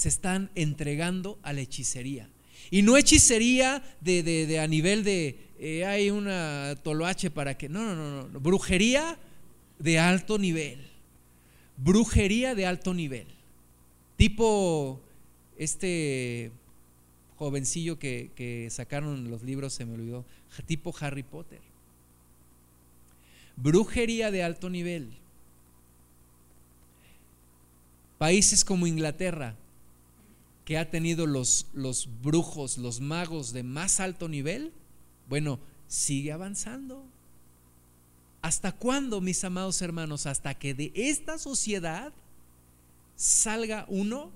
se están entregando a la hechicería. Y no hechicería de, a nivel de eh, hay una toloache para que. No, no, no, no. Brujería de alto nivel. Brujería de alto nivel. Tipo este jovencillo que, que sacaron los libros, se me olvidó. Tipo Harry Potter. Brujería de alto nivel. Países como Inglaterra que ha tenido los, los brujos, los magos de más alto nivel, bueno, sigue avanzando. ¿Hasta cuándo, mis amados hermanos? Hasta que de esta sociedad salga uno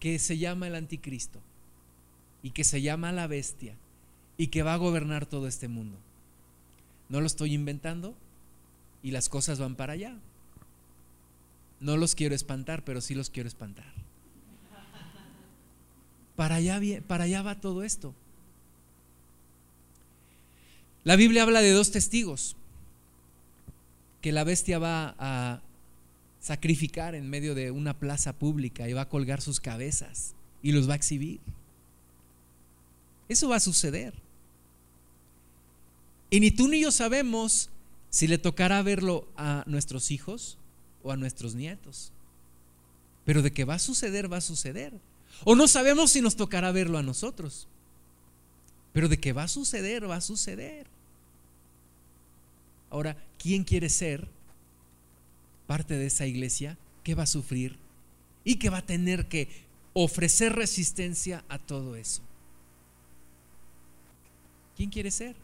que se llama el anticristo y que se llama la bestia y que va a gobernar todo este mundo. No lo estoy inventando y las cosas van para allá. No los quiero espantar, pero sí los quiero espantar. Para allá, va todo esto. La Biblia habla de dos testigos que la bestia va a sacrificar en medio de una plaza pública y va a colgar sus cabezas y los va a exhibir. Eso va a suceder. Y ni tú ni yo sabemos si le tocará verlo a nuestros hijos o a nuestros nietos. Pero de que va a suceder, va a suceder. O no sabemos si nos tocará verlo a nosotros. Pero de que va a suceder, va a suceder. Ahora, ¿quién quiere ser parte de esa iglesia que va a sufrir y que va a tener que ofrecer resistencia a todo eso? ¿Quién quiere ser?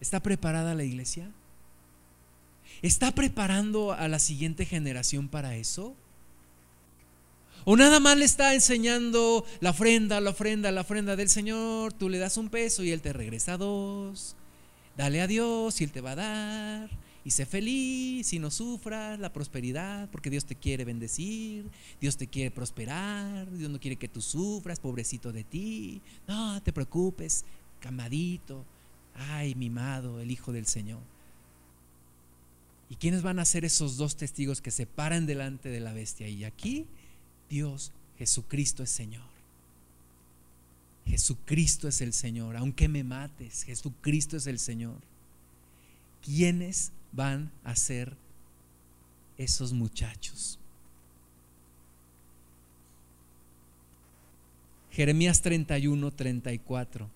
¿Está preparada la iglesia? ¿Está preparando a la siguiente generación para eso? O nada más le está enseñando la ofrenda, la ofrenda, la ofrenda del Señor. Tú le das un peso y Él te regresa dos. Dale a Dios y Él te va a dar. Y sé feliz y no sufras la prosperidad, porque Dios te quiere bendecir, Dios te quiere prosperar, Dios no quiere que tú sufras, pobrecito de ti. No te preocupes, camadito. Ay, mimado, el Hijo del Señor. ¿Y quiénes van a ser esos dos testigos que se paran delante de la bestia? Y aquí Dios, Jesucristo es Señor. Jesucristo es el Señor. Aunque me mates, Jesucristo es el Señor. ¿Quiénes van a ser esos muchachos? Jeremías 31, 34.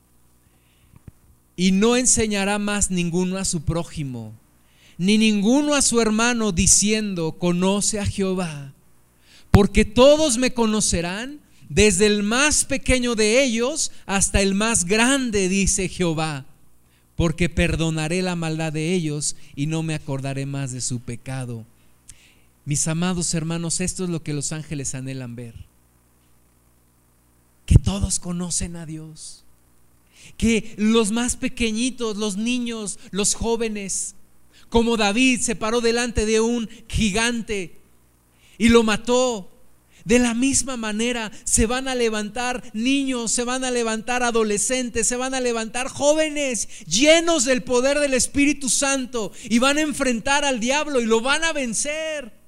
Y no enseñará más ninguno a su prójimo, ni ninguno a su hermano, diciendo, conoce a Jehová porque todos me conocerán, desde el más pequeño de ellos hasta el más grande, dice Jehová, porque perdonaré la maldad de ellos y no me acordaré más de su pecado. Mis amados hermanos, esto es lo que los ángeles anhelan ver. Que todos conocen a Dios. Que los más pequeñitos, los niños, los jóvenes, como David se paró delante de un gigante y lo mató. De la misma manera se van a levantar niños, se van a levantar adolescentes, se van a levantar jóvenes llenos del poder del Espíritu Santo y van a enfrentar al diablo y lo van a vencer.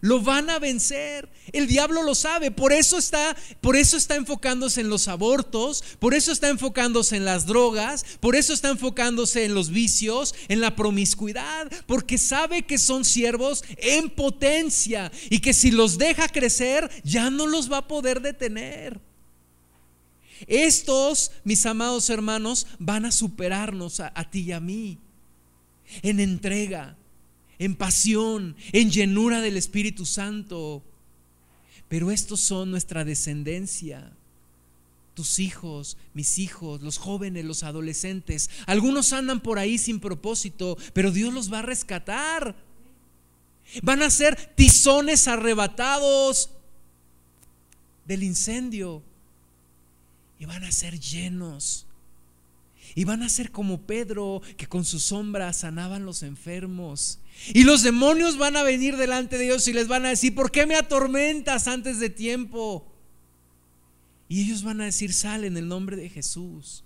Lo van a vencer. El diablo lo sabe. Por eso está, por eso está enfocándose en los abortos, por eso está enfocándose en las drogas, por eso está enfocándose en los vicios, en la promiscuidad, porque sabe que son siervos en potencia y que si los deja crecer ya no los va a poder detener. Estos, mis amados hermanos, van a superarnos a, a ti y a mí en entrega, en pasión, en llenura del Espíritu Santo. Pero estos son nuestra descendencia. Tus hijos, mis hijos, los jóvenes, los adolescentes. Algunos andan por ahí sin propósito, pero Dios los va a rescatar. Van a ser tizones arrebatados del incendio y van a ser llenos y van a ser como Pedro, que con su sombra sanaban los enfermos. Y los demonios van a venir delante de Dios y les van a decir, ¿por qué me atormentas antes de tiempo? Y ellos van a decir, sale en el nombre de Jesús.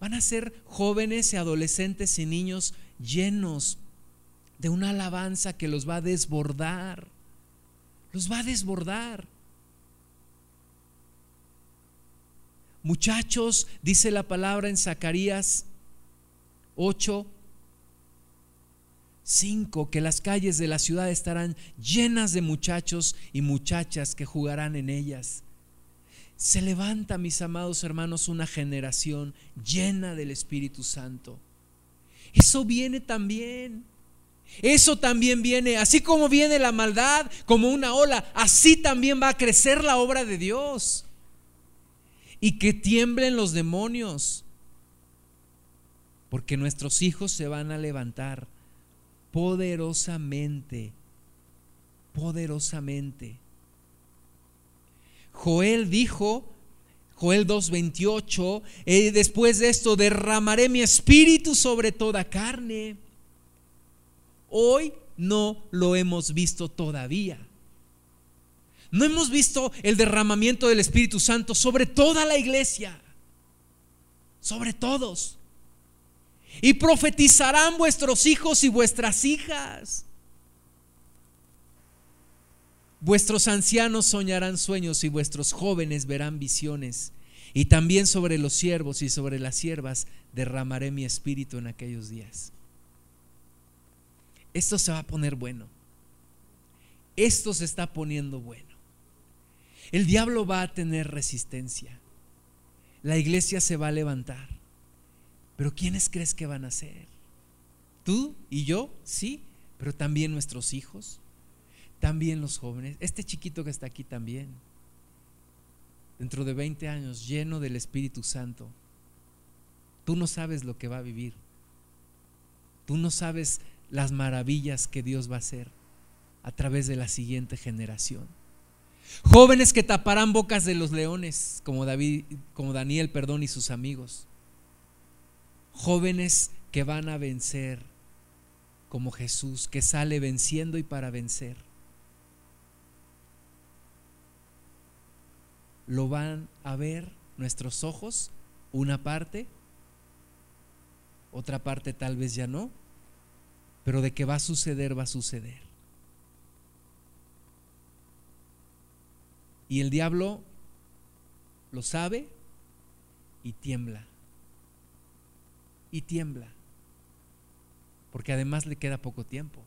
Van a ser jóvenes y adolescentes y niños llenos de una alabanza que los va a desbordar. Los va a desbordar. Muchachos, dice la palabra en Zacarías 8, 5, que las calles de la ciudad estarán llenas de muchachos y muchachas que jugarán en ellas. Se levanta, mis amados hermanos, una generación llena del Espíritu Santo. Eso viene también. Eso también viene, así como viene la maldad como una ola, así también va a crecer la obra de Dios y que tiemblen los demonios, porque nuestros hijos se van a levantar poderosamente, poderosamente. Joel dijo, Joel 2.28, eh, después de esto derramaré mi espíritu sobre toda carne. Hoy no lo hemos visto todavía. No hemos visto el derramamiento del Espíritu Santo sobre toda la iglesia, sobre todos. Y profetizarán vuestros hijos y vuestras hijas. Vuestros ancianos soñarán sueños y vuestros jóvenes verán visiones. Y también sobre los siervos y sobre las siervas derramaré mi espíritu en aquellos días. Esto se va a poner bueno. Esto se está poniendo bueno. El diablo va a tener resistencia. La iglesia se va a levantar. Pero ¿quiénes crees que van a ser? ¿Tú y yo? Sí, pero también nuestros hijos, también los jóvenes, este chiquito que está aquí también. Dentro de 20 años, lleno del Espíritu Santo. Tú no sabes lo que va a vivir. Tú no sabes las maravillas que Dios va a hacer a través de la siguiente generación. Jóvenes que taparán bocas de los leones, como David, como Daniel, perdón, y sus amigos. Jóvenes que van a vencer, como Jesús, que sale venciendo y para vencer. Lo van a ver nuestros ojos, una parte, otra parte tal vez ya no, pero de que va a suceder, va a suceder. Y el diablo lo sabe y tiembla. Y tiembla. Porque además le queda poco tiempo.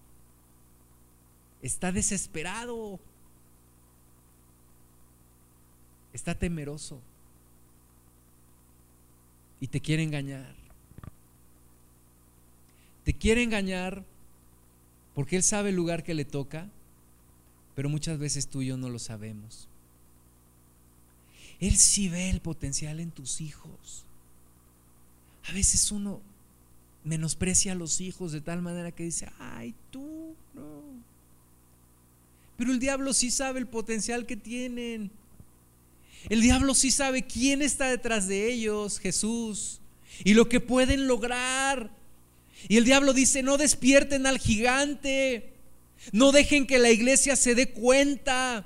Está desesperado. Está temeroso. Y te quiere engañar. Te quiere engañar porque Él sabe el lugar que le toca, pero muchas veces tú y yo no lo sabemos. Él sí ve el potencial en tus hijos. A veces uno menosprecia a los hijos de tal manera que dice, ay, tú, no. Pero el diablo sí sabe el potencial que tienen. El diablo sí sabe quién está detrás de ellos, Jesús, y lo que pueden lograr. Y el diablo dice, no despierten al gigante, no dejen que la iglesia se dé cuenta.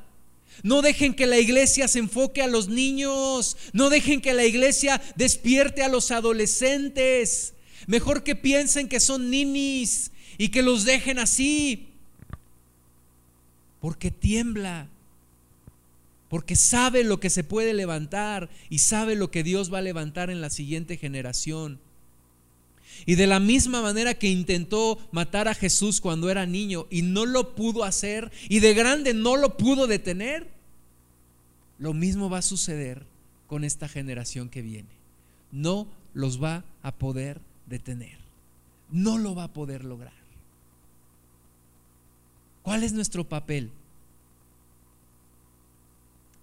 No dejen que la iglesia se enfoque a los niños. No dejen que la iglesia despierte a los adolescentes. Mejor que piensen que son ninis y que los dejen así. porque tiembla, porque sabe lo que se puede levantar y sabe lo que Dios va a levantar en la siguiente generación. Y de la misma manera que intentó matar a Jesús cuando era niño y no lo pudo hacer y de grande no lo pudo detener, lo mismo va a suceder con esta generación que viene. No los va a poder detener. No lo va a poder lograr. ¿Cuál es nuestro papel?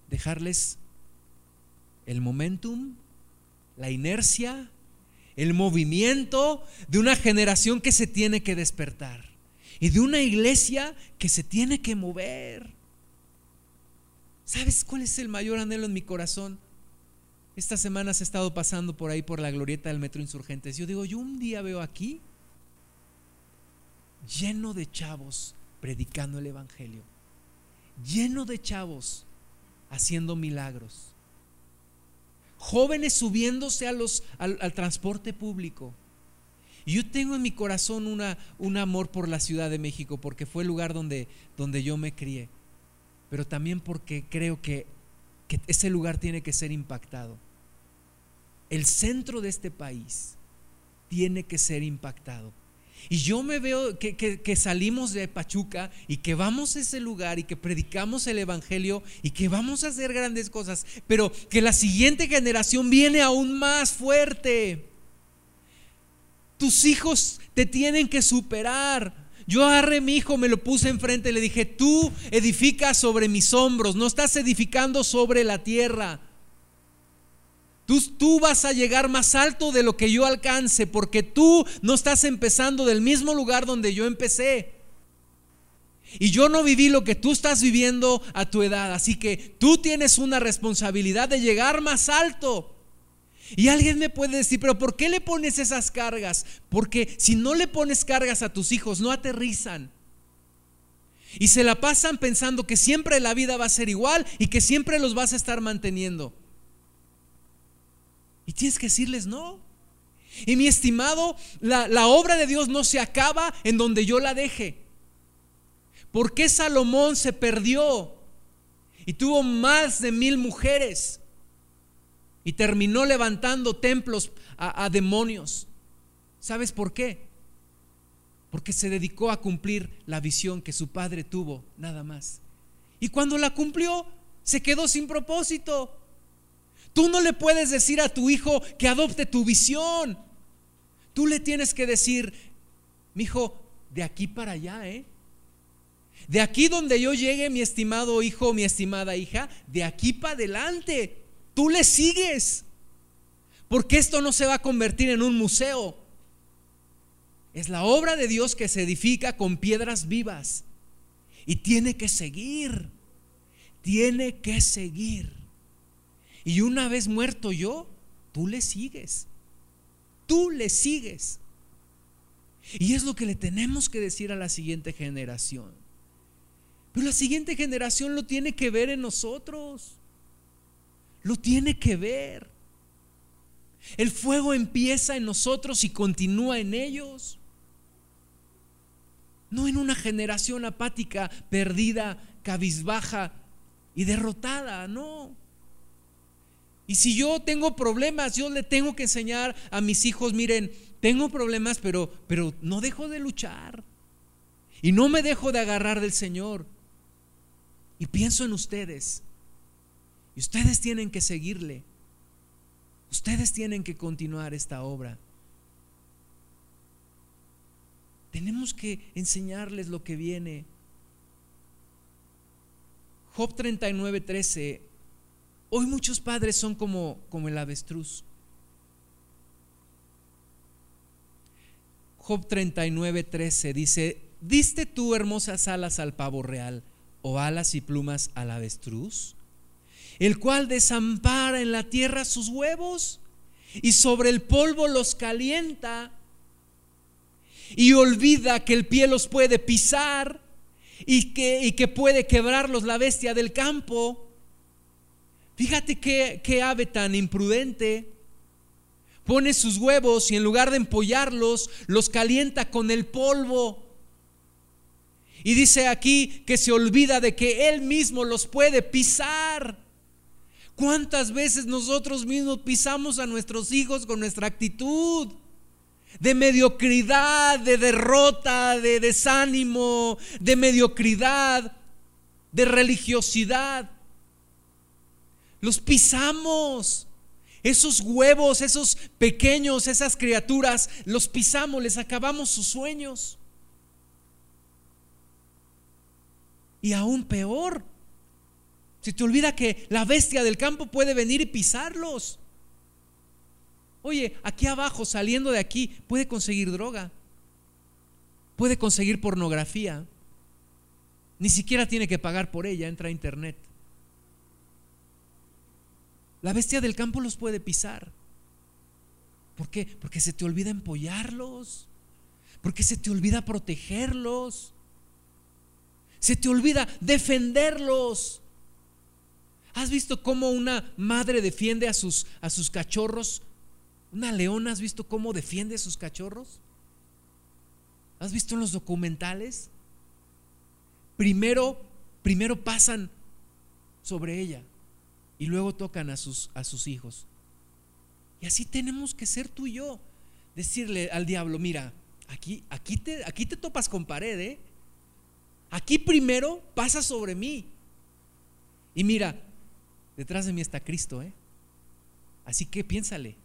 Dejarles el momentum, la inercia, el movimiento de una generación que se tiene que despertar y de una iglesia que se tiene que mover. ¿Sabes cuál es el mayor anhelo en mi corazón? Esta semana he estado pasando por ahí por la glorieta del Metro Insurgentes. Yo digo, yo un día veo aquí lleno de chavos predicando el Evangelio, lleno de chavos haciendo milagros, jóvenes subiéndose al, transporte público. Yo tengo en mi corazón un amor por la Ciudad de México, porque fue el lugar donde, yo me crié, pero también porque creo que ese lugar tiene que ser impactado. El centro de este país tiene que ser impactado. Y yo me veo que, salimos de Pachuca y que vamos a ese lugar y que predicamos el Evangelio y que vamos a hacer grandes cosas, pero que la siguiente generación viene aún más fuerte. Tus hijos te tienen que superar. Yo agarré mi hijo, me lo puse enfrente y le dije, tú edificas sobre mis hombros, no estás edificando sobre la tierra. Tú, vas a llegar más alto de lo que yo alcance, porque tú no estás empezando del mismo lugar donde yo empecé. Y yo no viví lo que tú estás viviendo a tu edad. Así que tú tienes una responsabilidad de llegar más alto. Y alguien me puede decir, pero ¿por qué le pones esas cargas? Porque si no le pones cargas a tus hijos, no aterrizan. Y se la pasan pensando que siempre la vida va a ser igual y que siempre los vas a estar manteniendo. Y tienes que decirles no. Y mi estimado, la, obra de Dios no se acaba en donde yo la deje. ¿Por qué Salomón se perdió y tuvo más de mil mujeres y terminó levantando templos a, a demonios? ¿Sabes por qué? Porque se dedicó a cumplir la visión que su padre tuvo, nada más. Y cuando la cumplió, se quedó sin propósito. Tú no le puedes decir a tu hijo que adopte tu visión. Tú le tienes que decir, mi hijo, de aquí para allá, ¿eh? De aquí donde yo llegue, mi estimado hijo, mi estimada hija, de aquí para adelante, tú le sigues. Porque esto no se va a convertir en un museo. Es la obra de Dios que se edifica con piedras vivas. Y tiene que seguir. Tiene que seguir. Y una vez muerto yo, tú le sigues. Tú le sigues. Y es lo que le tenemos que decir a la siguiente generación. Pero la siguiente generación lo tiene que ver en nosotros. Lo tiene que ver. El fuego empieza en nosotros y continúa en ellos. No en una generación apática, perdida, cabizbaja y derrotada, no. Y si yo tengo problemas, yo le tengo que enseñar a mis hijos, miren, tengo problemas, pero, pero no dejo de luchar. Y no me dejo de agarrar del Señor. Y pienso en ustedes. Y ustedes tienen que seguirle. Ustedes tienen que continuar esta obra. Tenemos que enseñarles lo que viene. Job 39, 13 Hoy muchos padres son como, como el avestruz. Job 39, 13 dice, ¿diste tú hermosas alas al pavo real o alas y plumas al avestruz? El cual desampara en la tierra sus huevos y sobre el polvo los calienta y olvida que el pie los puede pisar y que, y que puede quebrarlos la bestia del campo. Fíjate qué, ave tan imprudente. Pone sus huevos y en lugar de empollarlos, los calienta con el polvo. Y dice aquí que se olvida de que Él mismo los puede pisar. ¿Cuántas veces nosotros mismos pisamos a nuestros hijos con nuestra actitud? De mediocridad, de derrota, de desánimo, de mediocridad, de religiosidad. Los pisamos. Esos huevos, esos pequeños, esas criaturas, los pisamos, les acabamos sus sueños. Y aún peor, si te olvida que la bestia del campo puede venir y pisarlos. Oye, aquí abajo, saliendo de aquí, puede conseguir droga, puede conseguir pornografía, ni siquiera tiene que pagar por ella, entra a internet. La bestia del campo los puede pisar. ¿Por qué? Porque se te olvida empollarlos, porque se te olvida protegerlos, se te olvida defenderlos. ¿Has visto cómo una madre defiende a sus, a sus cachorros? ¿Una leona has visto cómo defiende a sus cachorros? ¿Has visto en los documentales? Primero, primero pasan sobre ella y luego tocan a sus, a sus hijos. Y así tenemos que ser tú y yo. Decirle al diablo, mira, aquí, aquí, te, aquí te topas con pared, ¿eh? Aquí primero pasa sobre mí. Y mira, detrás de mí está Cristo, ¿eh? Así que piénsale.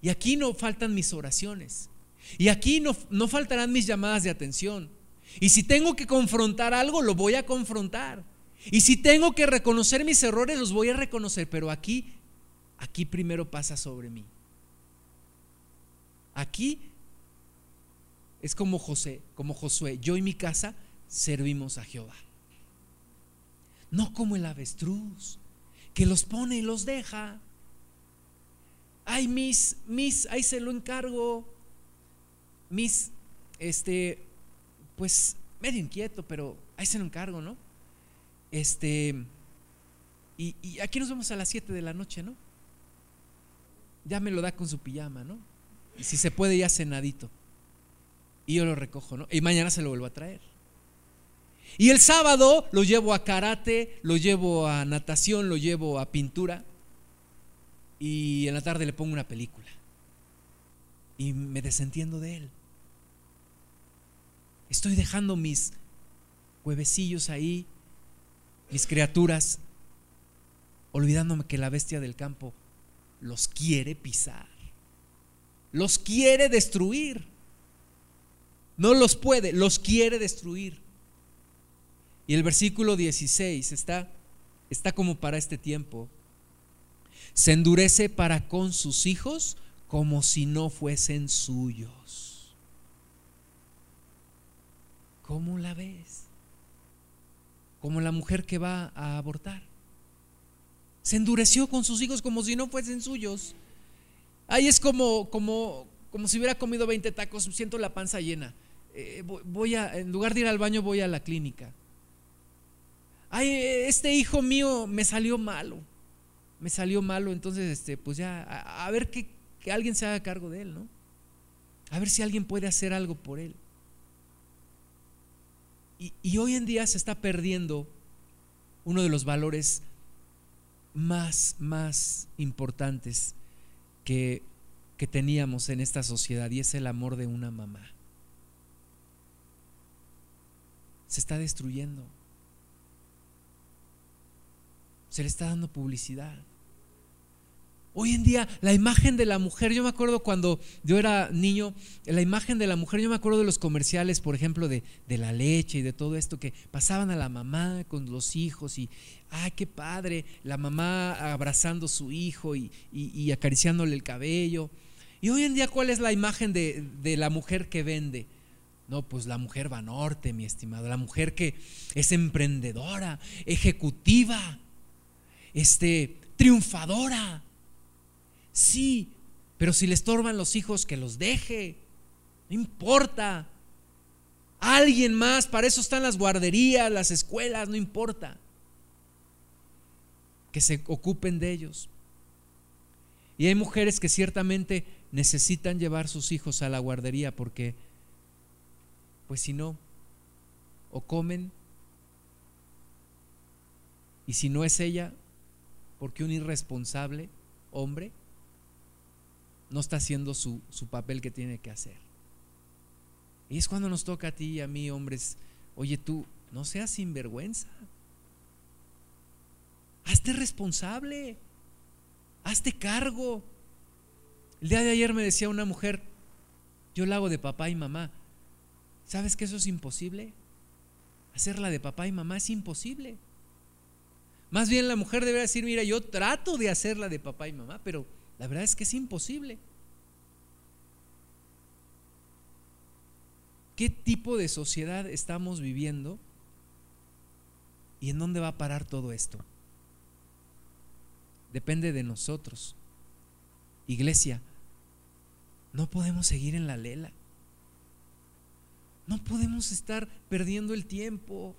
Y aquí no faltan mis oraciones. Y aquí no, no faltarán mis llamadas de atención. Y si tengo que confrontar algo, lo voy a confrontar. Y si tengo que reconocer mis errores, los voy a reconocer. Pero aquí, aquí primero pasa sobre mí. Aquí es como José, como Josué. Yo y mi casa servimos a Jehová. No como el avestruz, que los pone y los deja. Ay, mis, mis, ahí se lo encargo. Mis, este, pues medio inquieto, pero ahí se lo encargo, ¿no? Este, y, aquí nos vemos a las 7 de la noche, ¿no? Ya me lo da con su pijama, ¿no? Y si se puede, ya cenadito. Y yo lo recojo, ¿no? Y mañana se lo vuelvo a traer. Y el sábado lo llevo a karate, lo llevo a natación, lo llevo a pintura. Y en la tarde le pongo una película. Y me desentiendo de él. Estoy dejando mis huevecillos ahí, mis criaturas, olvidándome que la bestia del campo los quiere pisar. Los quiere destruir. No los puede, los quiere destruir. Y el versículo 16 está, está como para este tiempo. Se endurece para con sus hijos como si no fuesen suyos. ¿Cómo la ves? Como la mujer que va a abortar. Se endureció con sus hijos como si no fuesen suyos. Ahí es como, como, como si hubiera comido 20 tacos, siento la panza llena. Eh, voy a, en lugar de ir al baño, voy a la clínica ay, este hijo mío me salió malo, me salió malo, entonces, este, pues ya, a, ver que, que, alguien se haga cargo de él, ¿no? A ver si alguien puede hacer algo por él. Y, hoy en día se está perdiendo uno de los valores más, más importantes que, que teníamos en esta sociedad y es el amor de una mamá. Se está destruyendo se le está dando publicidad. Hoy en día la imagen de la mujer, yo me acuerdo cuando yo era niño, la imagen de la mujer, yo me acuerdo de los comerciales, por ejemplo, de, la leche y de todo esto, que pasaban a la mamá con los hijos y, ay, qué padre, la mamá abrazando a su hijo y, acariciándole el cabello. Y hoy en día, ¿cuál es la imagen de, de la mujer que vende? No, pues la mujer va norte, mi estimado, la mujer que es emprendedora, ejecutiva, este, triunfadora. Sí, pero si le estorban los hijos, que los deje. No importa. Alguien más, para eso están las guarderías, las escuelas, no importa. Que se ocupen de ellos. Y hay mujeres que ciertamente necesitan llevar sus hijos a la guardería porque, pues si no, o comen. Y si no es ella, porque un irresponsable hombre no está haciendo su, su papel que tiene que hacer. Y es cuando nos toca a ti y a mí, hombres, oye tú, no seas sinvergüenza. Hazte responsable. Hazte cargo. El día de ayer me decía una mujer, yo la hago de papá y mamá. ¿Sabes que eso es imposible? Hacerla de papá y mamá es imposible. Más bien la mujer debería decir, mira, yo trato de hacerla de papá y mamá, pero la verdad es que es imposible. ¿Qué tipo de sociedad estamos viviendo? ¿Y en dónde va a parar todo esto? Depende de nosotros. Iglesia, no podemos seguir en la lela. No podemos estar perdiendo el tiempo.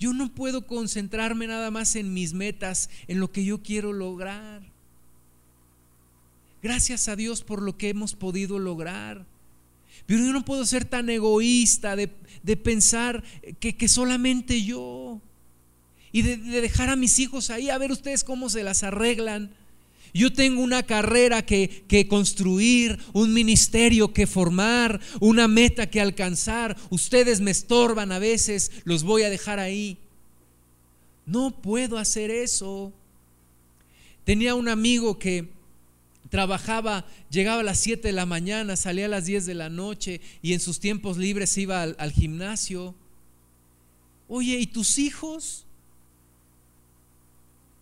Yo no puedo concentrarme nada más en mis metas, en lo que yo quiero lograr. Gracias a Dios por lo que hemos podido lograr. Pero yo no puedo ser tan egoísta de, pensar que, solamente yo. Y de, de dejar a mis hijos ahí a ver ustedes cómo se las arreglan. Yo tengo una carrera que, construir, un ministerio que formar, una meta que alcanzar. Ustedes me estorban a veces, los voy a dejar ahí. No puedo hacer eso. Tenía un amigo que trabajaba, llegaba a las 7 de la mañana, salía a las 10 de la noche y en sus tiempos libres iba al, al gimnasio. Oye, ¿y tus hijos?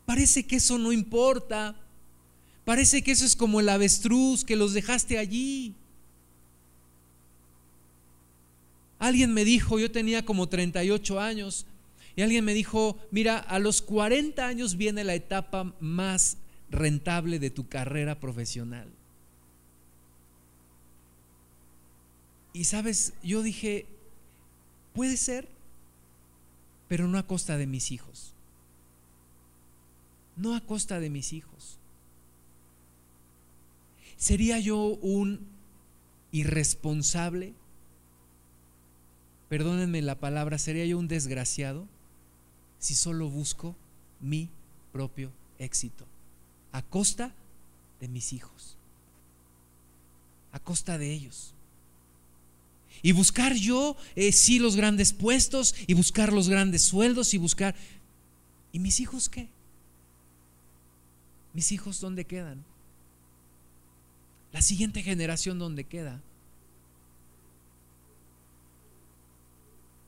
Parece que eso no importa. Parece que eso es como el avestruz que los dejaste allí. Alguien me dijo, yo tenía como 38 años, y alguien me dijo, mira, a los 40 años viene la etapa más rentable de tu carrera profesional. Y sabes, yo dije, puede ser, pero no a costa de mis hijos. No a costa de mis hijos. ¿Sería yo un irresponsable? Perdónenme la palabra, ¿sería yo un desgraciado si solo busco mi propio éxito a costa de mis hijos? A costa de ellos. Y buscar yo, eh, sí, los grandes puestos, y buscar los grandes sueldos, y buscar... ¿Y mis hijos qué? ¿Mis hijos dónde quedan? La siguiente generación donde queda.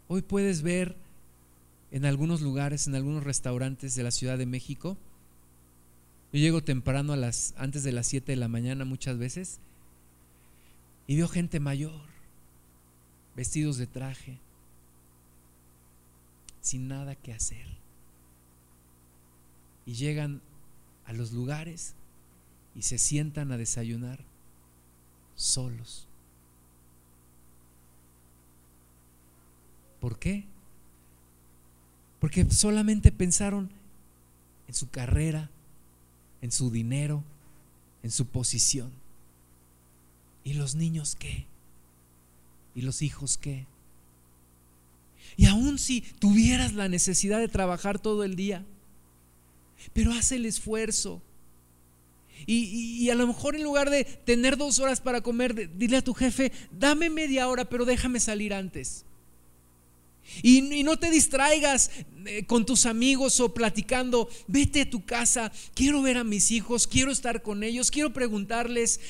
Hoy puedes ver en algunos lugares, en algunos restaurantes de la Ciudad de México. Yo llego temprano a las antes de las 7 de la mañana muchas veces y veo gente mayor, vestidos de traje, sin nada que hacer. Y llegan a los lugares y se sientan a desayunar solos. ¿Por qué? Porque solamente pensaron en su carrera, en su dinero, en su posición. ¿Y los niños qué? ¿Y los hijos qué? Y aun si tuvieras la necesidad de trabajar todo el día, pero haz el esfuerzo, y, a lo mejor en lugar de tener dos horas para comer, dile a tu jefe, dame media hora, pero déjame salir antes. Y, no te distraigas eh, con tus amigos o platicando, vete a tu casa, quiero ver a mis hijos, quiero estar con ellos, quiero preguntarles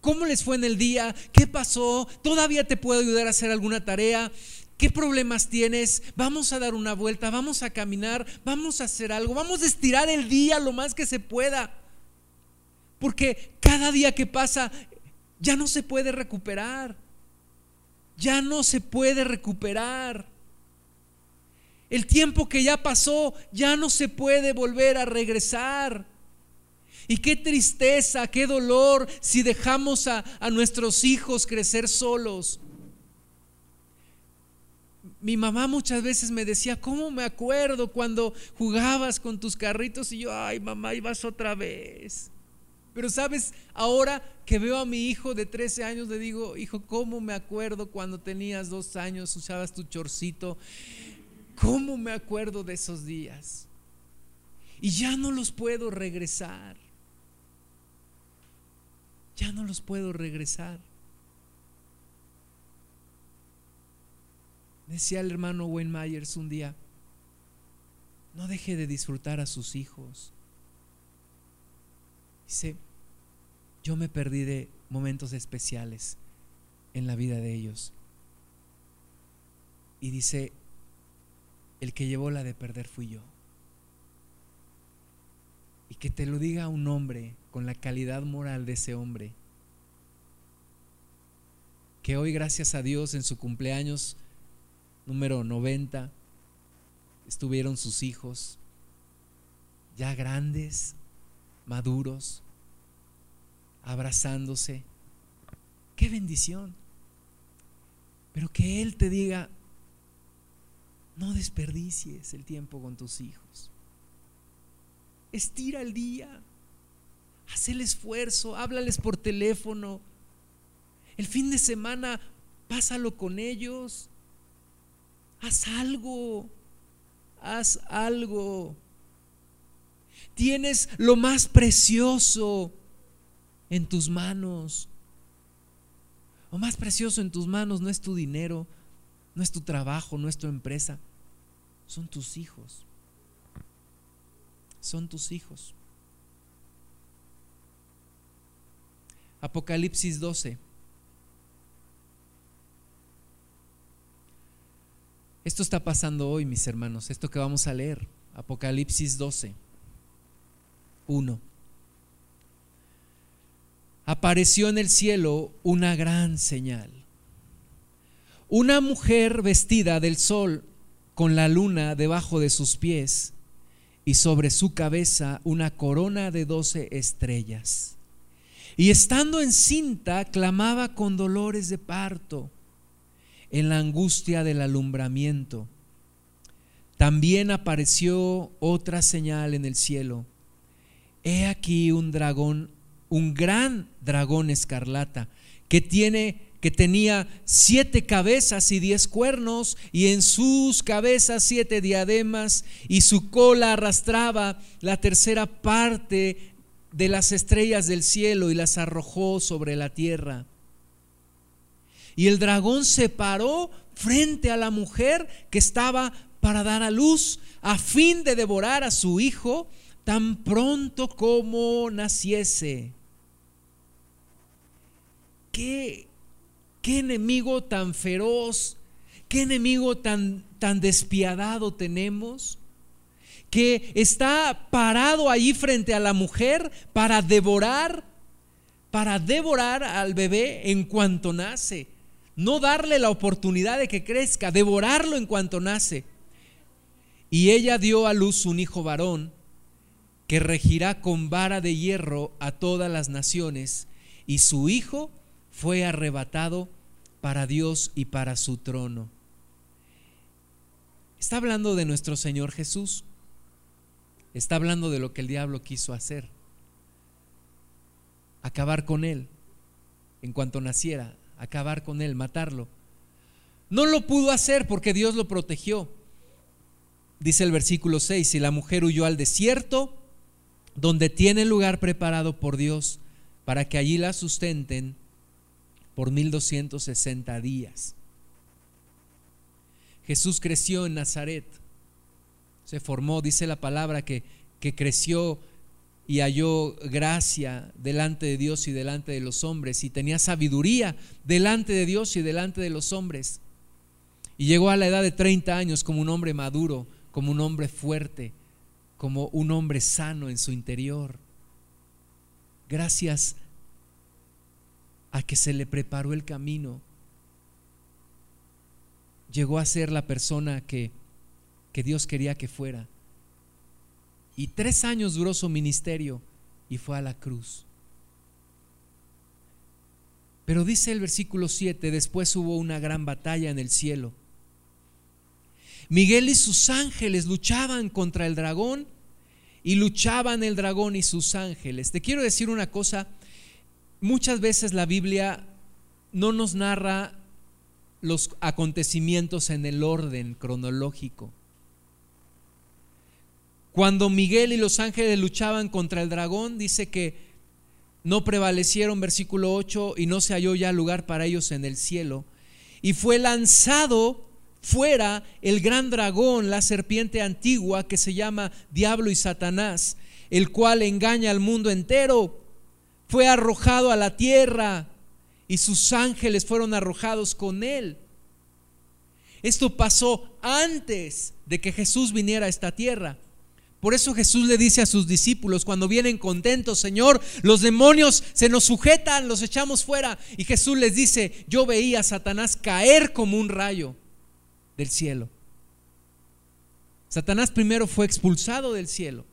cómo les fue en el día, qué pasó, todavía te puedo ayudar a hacer alguna tarea. ¿Qué problemas tienes? Vamos a dar una vuelta, vamos a caminar, vamos a hacer algo, vamos a estirar el día lo más que se pueda. Porque cada día que pasa ya no se puede recuperar. Ya no se puede recuperar. El tiempo que ya pasó ya no se puede volver a regresar. Y qué tristeza, qué dolor si dejamos a, a nuestros hijos crecer solos. Mi mamá muchas veces me decía, ¿cómo me acuerdo cuando jugabas con tus carritos? Y yo, ay mamá, ibas otra vez. Pero sabes, ahora que veo a mi hijo de 13 años, le digo, hijo, ¿cómo me acuerdo cuando tenías dos años, usabas tu chorcito? ¿Cómo me acuerdo de esos días? Y ya no los puedo regresar. Ya no los puedo regresar. Decía el hermano Wayne Myers un día, no deje de disfrutar a sus hijos. Dice, yo me perdí de momentos especiales en la vida de ellos. Y dice, el que llevó la de perder fui yo. Y que te lo diga un hombre con la calidad moral de ese hombre, que hoy gracias a Dios en su cumpleaños número 90 estuvieron sus hijos, ya grandes, maduros, abrazándose. Qué bendición. Pero que Él te diga, no desperdicies el tiempo con tus hijos. Estira el día. Haz el esfuerzo, háblales por teléfono. El fin de semana, pásalo con ellos. Haz algo. Haz algo. Tienes lo más precioso en tus manos. Lo más precioso en tus manos no es tu dinero, no es tu trabajo, no es tu empresa. Son tus hijos. Son tus hijos. Apocalipsis 12. Esto está pasando hoy, mis hermanos, esto que vamos a leer. Apocalipsis 12. 1. Apareció en el cielo una gran señal. Una mujer vestida del sol con la luna debajo de sus pies y sobre su cabeza una corona de doce estrellas. Y estando encinta clamaba con dolores de parto en la angustia del alumbramiento. También apareció otra señal en el cielo he aquí un dragón, un gran dragón escarlata, que tiene que tenía siete cabezas y diez cuernos, y en sus cabezas siete diademas, y su cola arrastraba la tercera parte de las estrellas del cielo y las arrojó sobre la tierra. Y el dragón se paró frente a la mujer que estaba para dar a luz, a fin de devorar a su hijo tan pronto como naciese. ¿Qué, qué enemigo tan feroz, qué enemigo tan, tan despiadado tenemos? que está parado allí frente a la mujer para devorar, para devorar al bebé en cuanto nace. No darle la oportunidad de que crezca, devorarlo en cuanto nace. Y ella dio a luz un hijo varón que regirá con vara de hierro a todas las naciones, y su Hijo fue arrebatado para Dios y para su trono. Está hablando de nuestro Señor Jesús. Está hablando de lo que el diablo quiso hacer. Acabar con él en cuanto naciera, acabar con él, matarlo. No lo pudo hacer porque Dios lo protegió. Dice el versículo 6, y la mujer huyó al desierto donde tiene lugar preparado por Dios para que allí la sustenten por 1260 días. Jesús creció en Nazaret, se formó, dice la palabra, que, que creció y halló gracia delante de Dios y delante de los hombres, y tenía sabiduría delante de Dios y delante de los hombres. Y llegó a la edad de 30 años como un hombre maduro, como un hombre fuerte, como un hombre sano en su interior. Gracias a que se le preparó el camino, llegó a ser la persona que, que Dios quería que fuera. Y tres años duró su ministerio y fue a la cruz. Pero dice el versículo 7, después hubo una gran batalla en el cielo Miguel y sus ángeles luchaban contra el dragón y luchaban el dragón y sus ángeles. Te quiero decir una cosa, muchas veces la Biblia no nos narra los acontecimientos en el orden cronológico. Cuando Miguel y los ángeles luchaban contra el dragón, dice que no prevalecieron, versículo 8, y no se halló ya lugar para ellos en el cielo. Y fue lanzado fuera el gran dragón, la serpiente antigua que se llama Diablo y Satanás, el cual engaña al mundo entero. Fue arrojado a la tierra y sus ángeles fueron arrojados con él. Esto pasó antes de que Jesús viniera a esta tierra. Por eso Jesús le dice a sus discípulos cuando vienen contentos, Señor, los demonios se nos sujetan, los echamos fuera. Y Jesús les dice, yo veía a Satanás caer como un rayo del cielo. Satanás primero fue expulsado del cielo.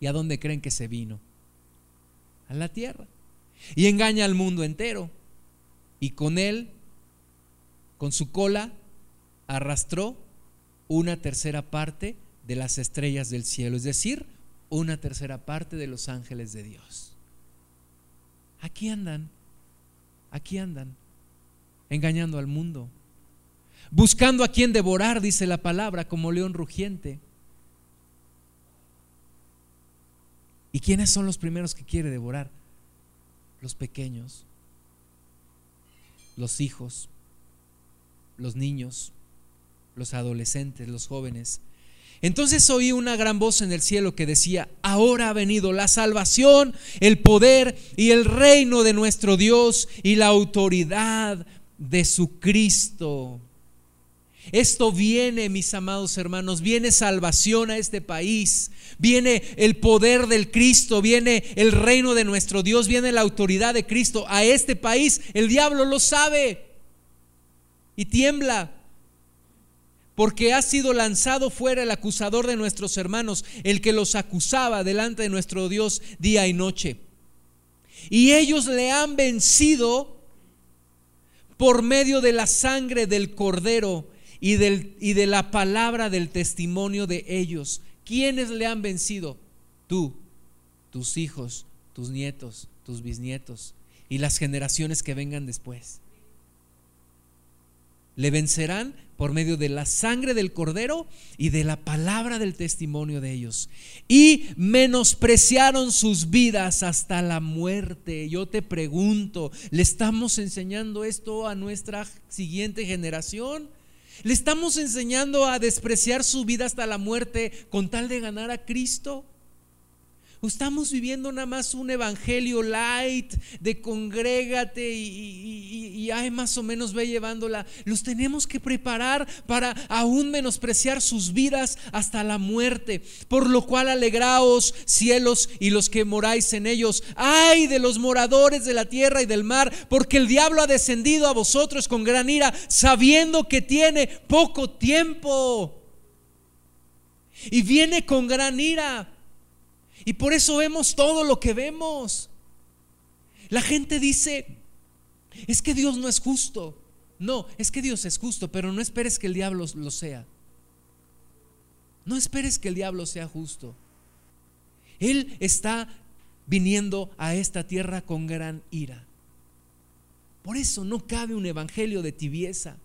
¿Y a dónde creen que se vino? A la tierra. Y engaña al mundo entero. Y con él, con su cola, arrastró una tercera parte de las estrellas del cielo, es decir, una tercera parte de los ángeles de Dios. Aquí andan, aquí andan, engañando al mundo, buscando a quien devorar, dice la palabra, como león rugiente. ¿Y quiénes son los primeros que quiere devorar? Los pequeños, los hijos, los niños, los adolescentes, los jóvenes, entonces oí una gran voz en el cielo que decía, ahora ha venido la salvación, el poder y el reino de nuestro Dios y la autoridad de su Cristo. Esto viene, mis amados hermanos, viene salvación a este país, viene el poder del Cristo, viene el reino de nuestro Dios, viene la autoridad de Cristo a este país. El diablo lo sabe y tiembla porque ha sido lanzado fuera el acusador de nuestros hermanos, el que los acusaba delante de nuestro Dios día y noche. Y ellos le han vencido por medio de la sangre del cordero y, del, y de la palabra del testimonio de ellos. ¿Quiénes le han vencido? Tú, tus hijos, tus nietos, tus bisnietos y las generaciones que vengan después. Le vencerán por medio de la sangre del cordero y de la palabra del testimonio de ellos. Y menospreciaron sus vidas hasta la muerte. Yo te pregunto, ¿le estamos enseñando esto a nuestra siguiente generación? ¿Le estamos enseñando a despreciar su vida hasta la muerte con tal de ganar a Cristo? Estamos viviendo nada más un evangelio light de congrégate y, y, más o menos ve llevándola. Los tenemos que preparar para aún menospreciar sus vidas hasta la muerte. Por lo cual alegraos cielos y los que moráis en ellos. Ay de los moradores de la tierra y del mar, porque el diablo ha descendido a vosotros con gran ira, sabiendo que tiene poco tiempo. Y viene con gran ira y por eso vemos todo lo que vemos. La gente dice, es que Dios no es justo. No, es que Dios es justo, pero no esperes que el diablo lo sea. No esperes que el diablo sea justo. Él está viniendo a esta tierra con gran ira. Por eso no cabe un evangelio de tibieza.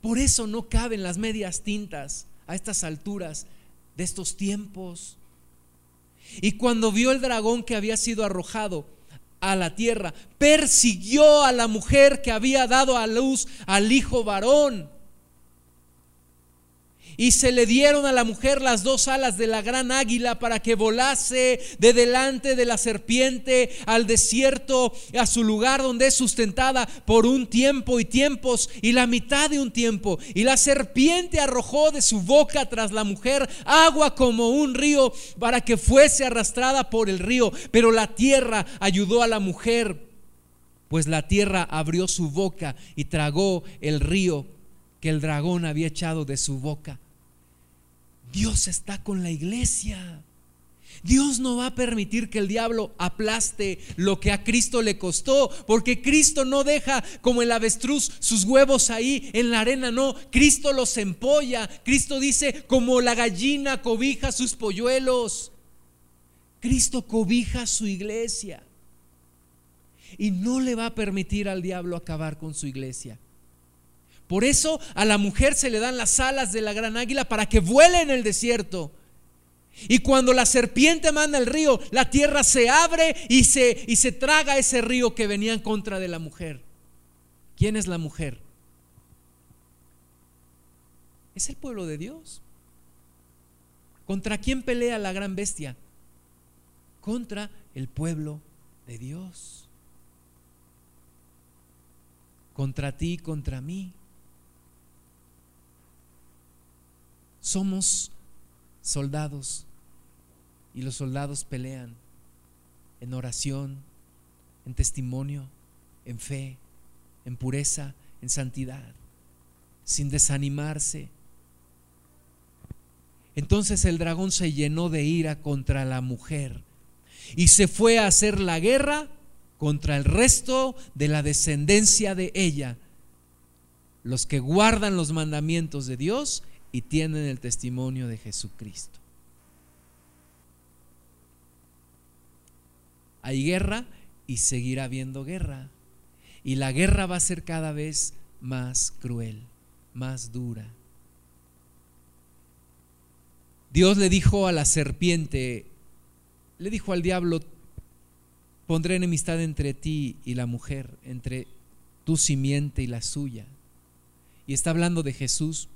Por eso no caben las medias tintas a estas alturas de estos tiempos. Y cuando vio el dragón que había sido arrojado a la tierra, persiguió a la mujer que había dado a luz al hijo varón y se le dieron a la mujer las dos alas de la gran águila para que volase de delante de la serpiente al desierto, a su lugar donde es sustentada por un tiempo y tiempos y la mitad de un tiempo. Y la serpiente arrojó de su boca tras la mujer agua como un río para que fuese arrastrada por el río. Pero la tierra ayudó a la mujer, pues la tierra abrió su boca y tragó el río que el dragón había echado de su boca. Dios está con la iglesia. Dios no va a permitir que el diablo aplaste lo que a Cristo le costó, porque Cristo no deja como el avestruz sus huevos ahí en la arena, no, Cristo los empolla. Cristo dice, como la gallina cobija sus polluelos. Cristo cobija su iglesia y no le va a permitir al diablo acabar con su iglesia. Por eso a la mujer se le dan las alas de la gran águila para que vuele en el desierto. Y cuando la serpiente manda el río, la tierra se abre y se, y se traga ese río que venía en contra de la mujer. ¿Quién es la mujer? Es el pueblo de Dios. ¿Contra quién pelea la gran bestia? Contra el pueblo de Dios. Contra ti, contra mí. Somos soldados y los soldados pelean en oración, en testimonio, en fe, en pureza, en santidad, sin desanimarse. Entonces el dragón se llenó de ira contra la mujer y se fue a hacer la guerra contra el resto de la descendencia de ella, los que guardan los mandamientos de Dios y tienen el testimonio de Jesucristo. hay guerra y seguirá habiendo guerra. Y la guerra va a ser cada vez más cruel, más dura. Dios le dijo a la serpiente, le dijo al diablo, pondré enemistad entre ti y la mujer, entre tu simiente y la suya. Y está hablando de Jesús,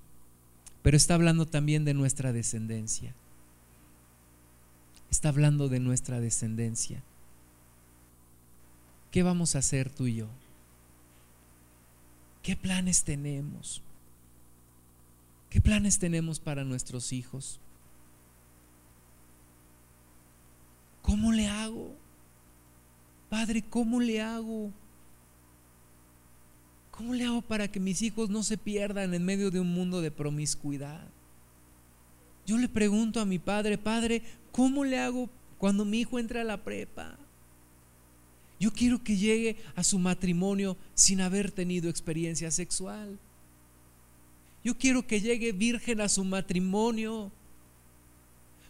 pero está hablando también de nuestra descendencia. Está hablando de nuestra descendencia. ¿Qué vamos a hacer tú y yo? ¿Qué planes tenemos? ¿Qué planes tenemos para nuestros hijos? ¿Cómo le hago? Padre, ¿cómo le hago? ¿Cómo le hago para que mis hijos no se pierdan en medio de un mundo de promiscuidad? Yo le pregunto a mi padre, Padre, ¿cómo le hago cuando mi hijo entra a la prepa? Yo quiero que llegue a su matrimonio sin haber tenido experiencia sexual. Yo quiero que llegue virgen a su matrimonio.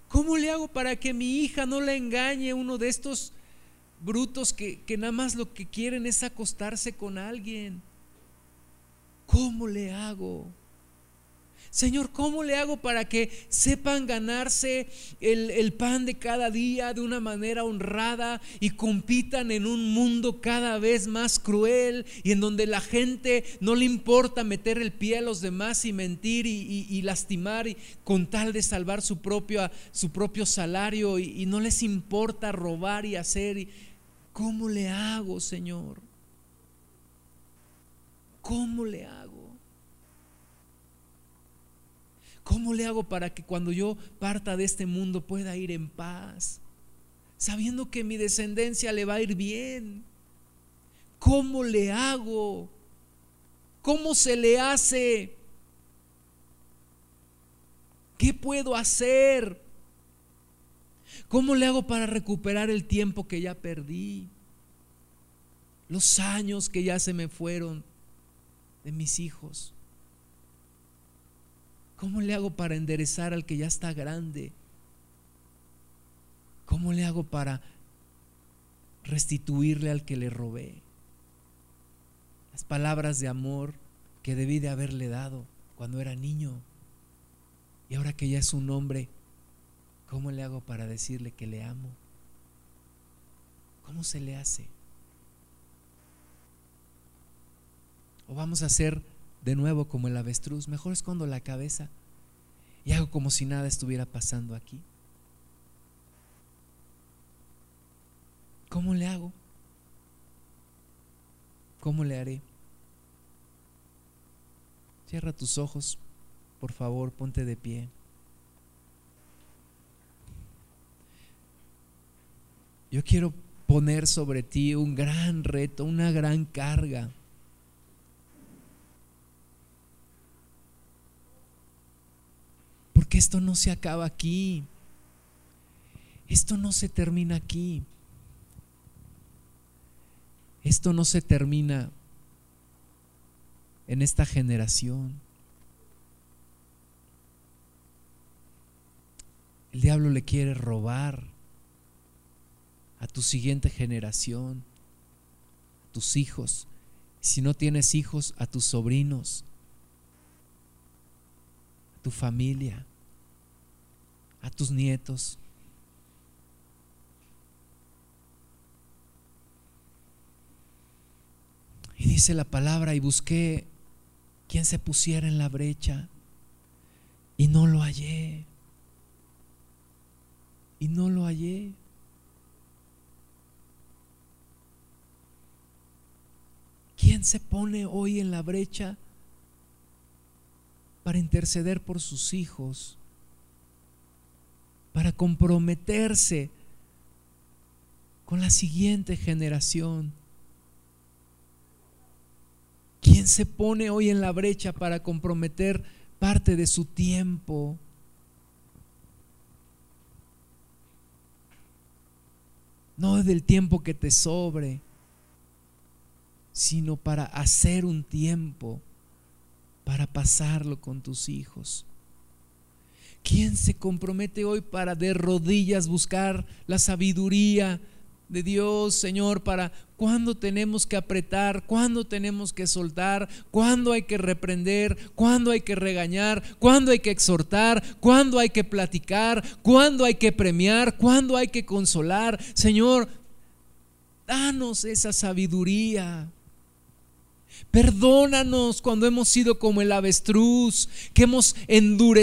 ¿Cómo le hago para que mi hija no la engañe uno de estos brutos que, que nada más lo que quieren es acostarse con alguien? ¿Cómo le hago? Señor, ¿cómo le hago para que sepan ganarse el, pan de cada día de una manera honrada y compitan en un mundo cada vez más cruel y en donde la gente no le importa meter el pie a los demás y mentir y, lastimar y, con tal de salvar su propio, su propio salario y, y no les importa robar y hacer? ¿Cómo le hago, Señor? ¿Cómo le hago? ¿Cómo le hago para que cuando yo parta de este mundo pueda ir en paz? Sabiendo que mi descendencia le va a ir bien. ¿Cómo le hago? ¿Cómo se le hace? ¿Qué puedo hacer? ¿Cómo le hago para recuperar el tiempo que ya perdí? Los años que ya se me fueron de mis hijos. ¿Cómo le hago para enderezar al que ya está grande? ¿Cómo le hago para restituirle al que le robé? Las palabras de amor que debí de haberle dado cuando era niño. Y ahora que ya es un hombre, ¿cómo le hago para decirle que le amo? ¿Cómo se le hace? O vamos a hacer de nuevo como el avestruz, mejor escondo la cabeza y hago como si nada estuviera pasando aquí. ¿Cómo le hago? ¿Cómo le haré? Cierra tus ojos, por favor, ponte de pie. Yo quiero poner sobre ti un gran reto, una gran carga. Porque esto no se acaba aquí. Esto no se termina aquí. Esto no se termina en esta generación. El diablo le quiere robar a tu siguiente generación, a tus hijos. Si no tienes hijos, a tus sobrinos, a tu familia, a tus nietos. Y dice la palabra, y busqué quien se pusiera en la brecha, y no lo hallé. Y no lo hallé. ¿Quién se pone hoy en la brecha para interceder por sus hijos? Para comprometerse con la siguiente generación. ¿Quién se pone hoy en la brecha para comprometer parte de su tiempo? No del tiempo que te sobre sino para hacer un tiempo para pasarlo con tus hijos. ¿Quién se compromete hoy para de rodillas buscar la sabiduría de Dios, Señor, para cuándo tenemos que apretar, cuándo tenemos que soltar, cuándo hay que reprender, cuándo hay que regañar, cuándo hay que exhortar, cuándo hay que platicar, cuándo hay que premiar, cuándo hay que consolar? Señor, danos esa sabiduría. Perdónanos cuando hemos sido como el avestruz, que hemos endurecido